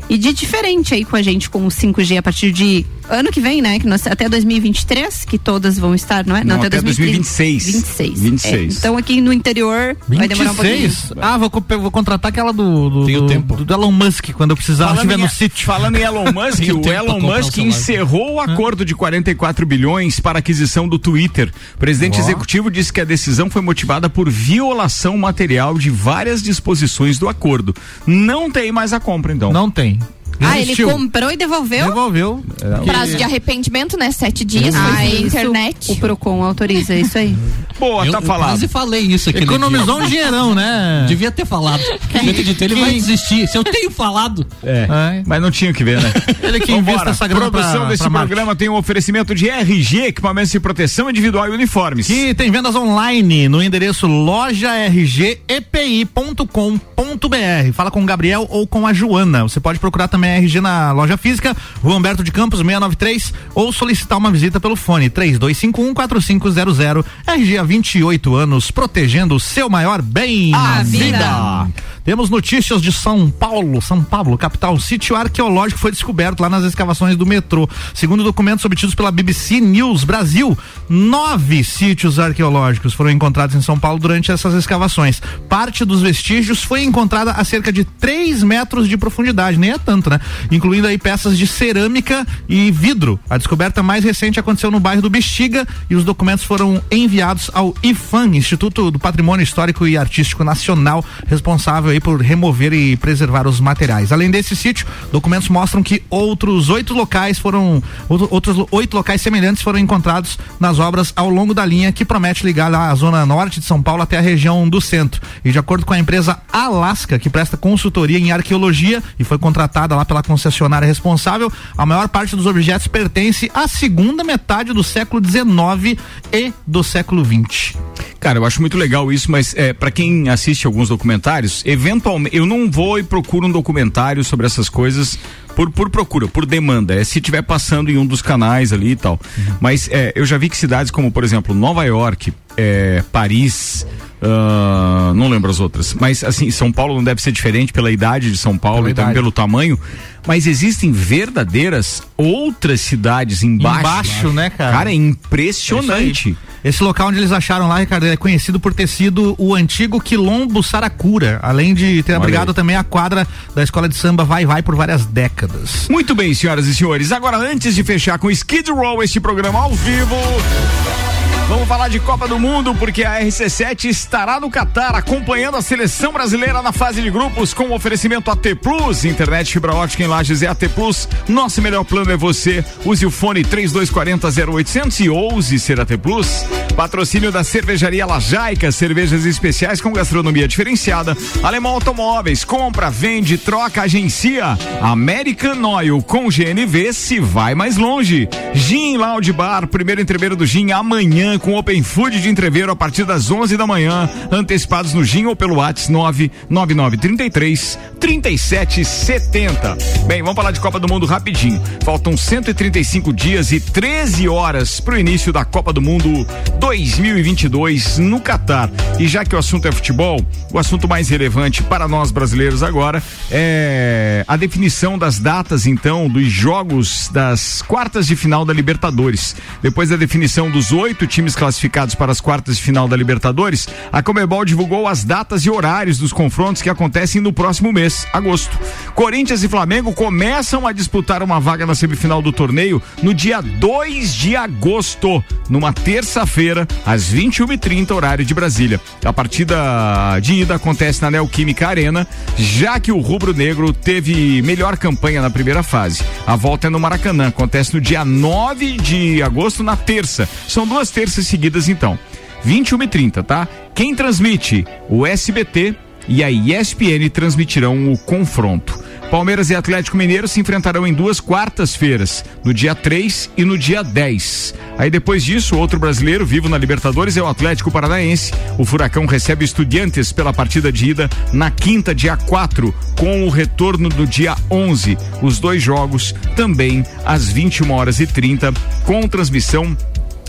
Speaker 7: e de diferente aí com a gente com o 5G a partir de ano que vem, né? Que nós, até 2023, que todas vão estar, não é?
Speaker 2: Não, até
Speaker 7: 2030.
Speaker 2: 2026.
Speaker 7: 26.
Speaker 2: 26.
Speaker 7: É, então aqui no interior vai demorar um pouquinho.
Speaker 8: 26? Ah, vou, vou contratar aquela do, do,
Speaker 5: Tem o
Speaker 8: do,
Speaker 5: tempo.
Speaker 8: do Elon Musk, quando eu precisar,
Speaker 2: Falando
Speaker 8: estiver
Speaker 2: em-
Speaker 8: no sítio.
Speaker 2: Falando em Elon Musk, o Elon Musk
Speaker 5: um
Speaker 2: encerrou o acordo de 44 bilhões para aquisição do Twitter. O presidente executivo disse que a decisão foi motivada por violação material de várias disposições do acordo. Não tem mais a compra, então.
Speaker 8: Não tem.
Speaker 7: Ah, ele comprou e devolveu?
Speaker 8: Devolveu.
Speaker 6: Prazo de arrependimento, né? Sete dias,
Speaker 7: Ah,
Speaker 6: foi via
Speaker 7: isso,
Speaker 6: internet.
Speaker 7: O Procon autoriza é isso aí.
Speaker 2: Boa,
Speaker 5: Eu,
Speaker 2: tá
Speaker 5: eu
Speaker 2: falado.
Speaker 5: quase falei isso aqui.
Speaker 8: Economizou um dinheirão, né?
Speaker 5: Devia ter falado. Eu acredito, ele vai desistir. Se eu tenho falado.
Speaker 2: É,
Speaker 8: É.
Speaker 2: mas não tinha o que ver, né?
Speaker 8: Ele que investe essa grana
Speaker 2: Produção
Speaker 8: pra-
Speaker 2: desse
Speaker 8: pra Marte.
Speaker 2: programa tem um oferecimento de RG, equipamentos de proteção individual e uniformes.
Speaker 8: Que tem vendas online no endereço lojargepi.com.br. Fala com o Gabriel ou com a Joana. Você pode procurar também a RG na loja física, Rua Humberto de Campos 693, ou solicitar uma visita pelo fone 32514500. RG há 28 anos, protegendo o seu maior bem,
Speaker 2: A
Speaker 8: vida. Temos notícias de São Paulo, São Paulo, capital. Sítio arqueológico foi descoberto lá nas escavações do metrô. Segundo documentos obtidos pela BBC News Brasil, nove sítios arqueológicos foram encontrados em São Paulo durante essas escavações. Parte dos vestígios foi encontrada a cerca de 3 metros de profundidade, nem é tanto, né? Incluindo aí peças de cerâmica e vidro. A descoberta mais recente aconteceu no bairro do Bexiga e os documentos foram enviados ao IFAM, Instituto do Patrimônio Histórico e Artístico Nacional, responsável aí por remover e preservar os materiais. Além desse sítio, documentos mostram que outros oito locais foram outro- outros oito locais semelhantes foram encontrados nas obras ao longo da linha que promete ligar a zona norte de São Paulo até a região do centro. E de acordo com a empresa Alaska, que presta consultoria em arqueologia e foi contratada lá pela concessionária responsável, a maior parte dos objetos pertence à segunda metade do século XIX e do século XX.
Speaker 2: Cara, eu acho muito legal isso, mas é, para quem assiste alguns documentários, eventualmente eu não vou e procuro um documentário sobre essas coisas por, por procura, por demanda. É se tiver passando em um dos canais ali e tal. Mas é, eu já vi que cidades como, por exemplo, Nova York, é, Paris. Ah, não lembro as outras, mas assim, São Paulo não deve ser diferente pela idade de São Paulo
Speaker 8: Pela
Speaker 2: e também pelo tamanho, mas existem verdadeiras outras cidades embaixo.
Speaker 8: Embaixo, né, cara?
Speaker 2: Cara, é impressionante.
Speaker 8: É. Esse local onde eles acharam lá, Ricardo, é conhecido por ter sido o antigo Quilombo Saracura, além de ter
Speaker 2: Olha
Speaker 8: abrigado
Speaker 2: aí.
Speaker 8: também a quadra da escola de samba Vai Vai por várias décadas.
Speaker 2: Muito bem, senhoras e senhores. Agora, antes de fechar com Skid Row, este programa ao vivo. Vamos falar de Copa do Mundo porque a RC7 estará no Catar acompanhando a seleção brasileira na fase de grupos com oferecimento AT Plus, internet fibra ótica em Lages é AT Plus. Nosso melhor plano é você. Use o fone 3240 0800 e ouse ser AT Plus. Patrocínio da Cervejaria Lajaica, cervejas especiais com gastronomia diferenciada. Alemão Automóveis, compra, vende, troca, agencia. American Oil com GNV se vai mais longe. Gin Lounge Bar, primeiro entreveiro do Gin amanhã com Open Food de entreveiro a partir das 11 da manhã. Antecipados no Gin ou pelo WhatsApp 99933 3770. Bem, vamos falar de Copa do Mundo rapidinho. Faltam 135 dias e 13 horas para o início da Copa do Mundo 2022 no Catar. E já que o assunto é futebol, o assunto mais relevante para nós brasileiros agora é a definição das datas, então, dos jogos das quartas de final da Libertadores. Depois da definição dos oito times classificados para as quartas de final da Libertadores, a Comebol divulgou as datas e horários dos confrontos que acontecem no próximo mês, agosto. Corinthians e Flamengo começam a disputar uma vaga na semifinal do torneio no dia 2 de agosto, numa terça-feira, às 21h30, horário de Brasília. A partida de ida acontece na Neoquímica Arena, já que o Rubro Negro teve melhor campanha na primeira fase. A volta é no Maracanã, acontece no dia 9 de agosto, na terça. São duas terças seguidas, então. 21 e 30, tá? Quem transmite? O SBT e a ESPN transmitirão o confronto. Palmeiras e Atlético Mineiro se enfrentarão em duas quartas-feiras, no dia 3 e no dia 10. Aí depois disso, outro brasileiro vivo na Libertadores é o Atlético Paranaense. O Furacão recebe Estudiantes pela partida de ida na quinta, dia 4, com o retorno do dia 11. Os dois jogos também às 21 horas e 30, com transmissão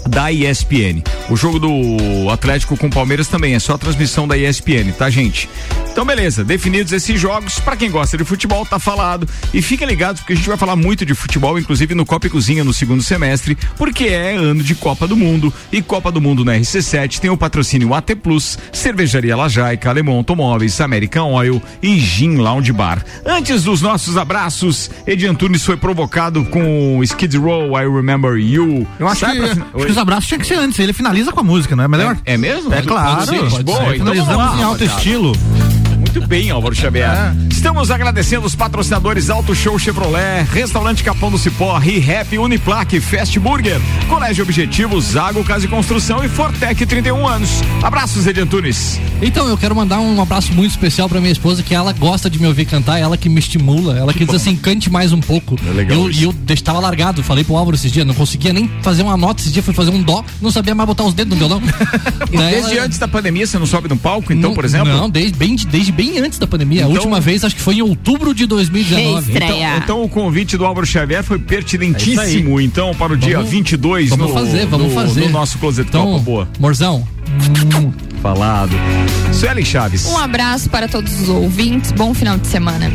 Speaker 2: da ESPN. O jogo do Atlético com o Palmeiras também é só transmissão da ESPN, tá, gente? Então, beleza, definidos esses jogos, para quem gosta de futebol, tá falado. E fiquem ligados, porque a gente vai falar muito de futebol, inclusive no Copa e Cozinha no segundo semestre, porque é ano de Copa do Mundo. E Copa do Mundo na RC7 tem o patrocínio AT Plus, Cervejaria Lajaica, Alemão Automóveis, American Oil e Gin Lounge Bar. Antes dos nossos abraços, Edi Antunes foi provocado com Skid Row, I Remember You.
Speaker 8: Eu acho
Speaker 2: Sai
Speaker 8: que,
Speaker 2: pra-
Speaker 8: acho que os abraços tinha que ser antes. Ele finaliza com a música, não é melhor?
Speaker 2: É, é mesmo?
Speaker 8: É claro.
Speaker 2: Pode ser, pode
Speaker 8: Boa,
Speaker 2: ser. Então
Speaker 8: finalizamos
Speaker 2: lá,
Speaker 8: em alto estilo.
Speaker 2: Muito bem, Álvaro Xavier. Estamos agradecendo os patrocinadores Auto Show Chevrolet, Restaurante Capão do Cipó, ReHap, Uniplaque, Fast Burger, Colégio Objetivo, Zago Casa e Construção e Fortec 31 anos. Abraços, Edi Antunes.
Speaker 5: Então, eu quero mandar um abraço muito especial pra minha esposa, que ela gosta de me ouvir cantar, ela que me estimula, ela que, diz assim, cante mais um pouco.
Speaker 2: legal
Speaker 5: eu,
Speaker 2: isso.
Speaker 5: e eu estava largado, falei pro Álvaro esses dias, não conseguia nem fazer uma nota esses dias, fui fazer um dó, não sabia mais botar os dedos no violão. Daí
Speaker 2: Desde
Speaker 5: ela-
Speaker 2: antes da pandemia, você não sobe no palco, então,
Speaker 5: Não-
Speaker 2: por exemplo?
Speaker 5: Não, desde bem, desde bem antes da pandemia.
Speaker 2: Então-
Speaker 5: a última vez acho que foi em outubro de 2019.
Speaker 2: Então, então o convite do Álvaro Xavier foi pertinentíssimo, então, para o dia
Speaker 5: Vamos-
Speaker 2: 22
Speaker 5: vamos
Speaker 2: no,
Speaker 5: fazer, vamos
Speaker 2: no-
Speaker 5: fazer.
Speaker 2: no nosso Closet
Speaker 5: Então,
Speaker 2: Copa Boa.
Speaker 5: Morzão.
Speaker 2: Falado. Sueli Chaves.
Speaker 6: Um abraço para todos os ouvintes. Bom final de semana.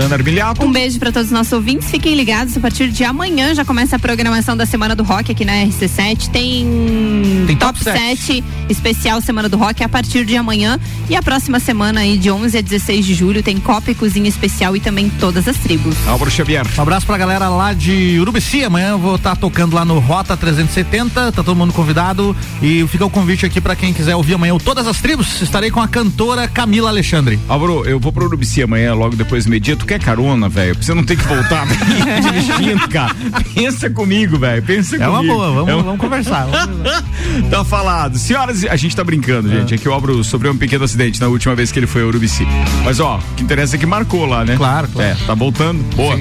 Speaker 2: Ana Armiliato.
Speaker 7: Um beijo para todos os nossos ouvintes. Fiquem ligados, a partir de amanhã já começa a programação da Semana do Rock aqui na RC7. Tem,
Speaker 8: Tem
Speaker 7: Top
Speaker 8: Top
Speaker 7: 7 especial Semana do Rock a partir de amanhã. E a próxima semana aí, de 11 a 16 de julho, tem Copa e Cozinha Especial e também todas as tribos.
Speaker 2: Álvaro Xavier.
Speaker 8: Um abraço pra galera lá de Urubici. Amanhã eu vou estar tocando lá no Rota 370. Tá todo mundo convidado. E fica o convite aqui pra quem quiser ouvir amanhã o Todas as Tribos. Estarei com a cantora Camila Alexandre.
Speaker 2: Álvaro, eu vou pro Urubici amanhã, logo depois do meio-dia. Tu quer carona, velho? Pra você não ter que voltar dirigindo, cara. Pensa comigo, velho. Pensa
Speaker 8: É uma
Speaker 2: comigo.
Speaker 8: boa, vamos-
Speaker 2: É
Speaker 8: vamos conversar, vamos
Speaker 2: tá falado. Senhoras, a gente tá brincando, gente. É que o Álvaro sofreu um pequeno acidente na última vez que ele foi a Urubici. Mas, ó, o que interessa é que marcou lá, né?
Speaker 8: Claro, claro.
Speaker 2: É, tá voltando. Boa.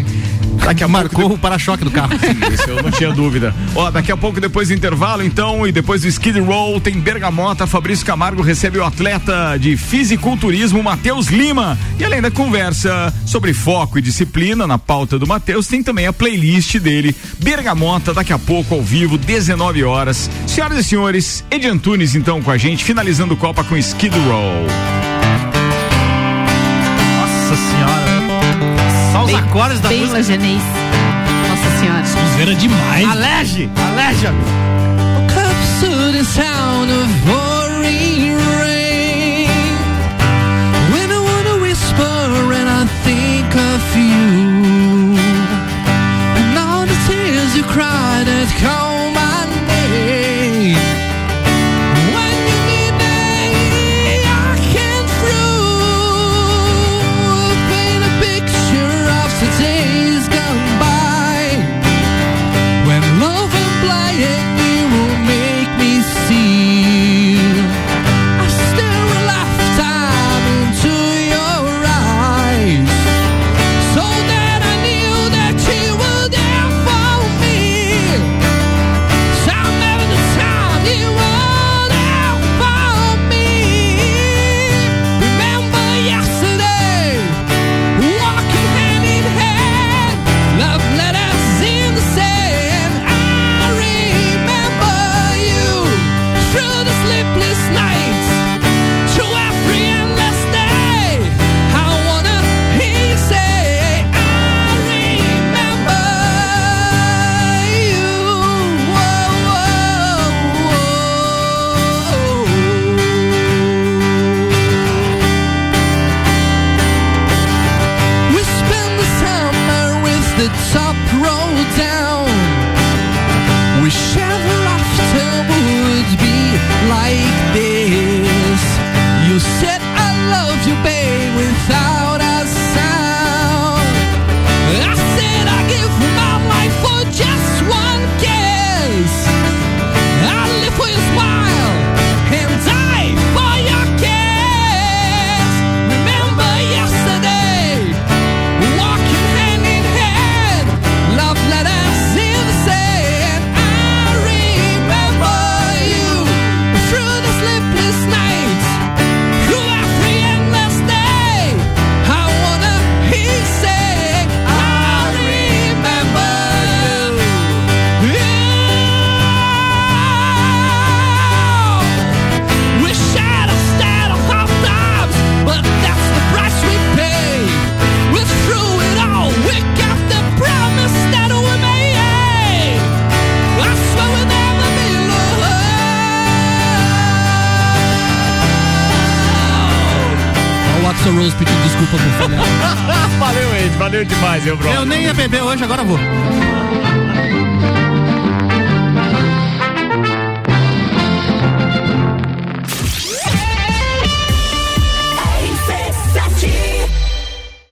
Speaker 2: Daqui a
Speaker 8: Marcou o para-choque do carro.
Speaker 2: Sim, isso eu não tinha dúvida. Ó, daqui a pouco, depois do intervalo, então, e depois do Skid Row, tem Bergamota. Fabrício Camargo recebe o atleta de fisiculturismo, Matheus Lima. E além da conversa sobre foco e disciplina na pauta do Matheus, tem também a playlist dele, Bergamota, daqui a pouco, ao vivo, 19 horas. Senhoras e senhores, Edi Antunes, então, com a gente, finalizando Copa com Skid Row.
Speaker 8: Nossa senhora. Os acordes da
Speaker 7: Bem
Speaker 8: música.
Speaker 7: lajanês. Nossa senhora.
Speaker 5: Suzeira demais.
Speaker 8: Aleje! Aleja!
Speaker 5: Sound of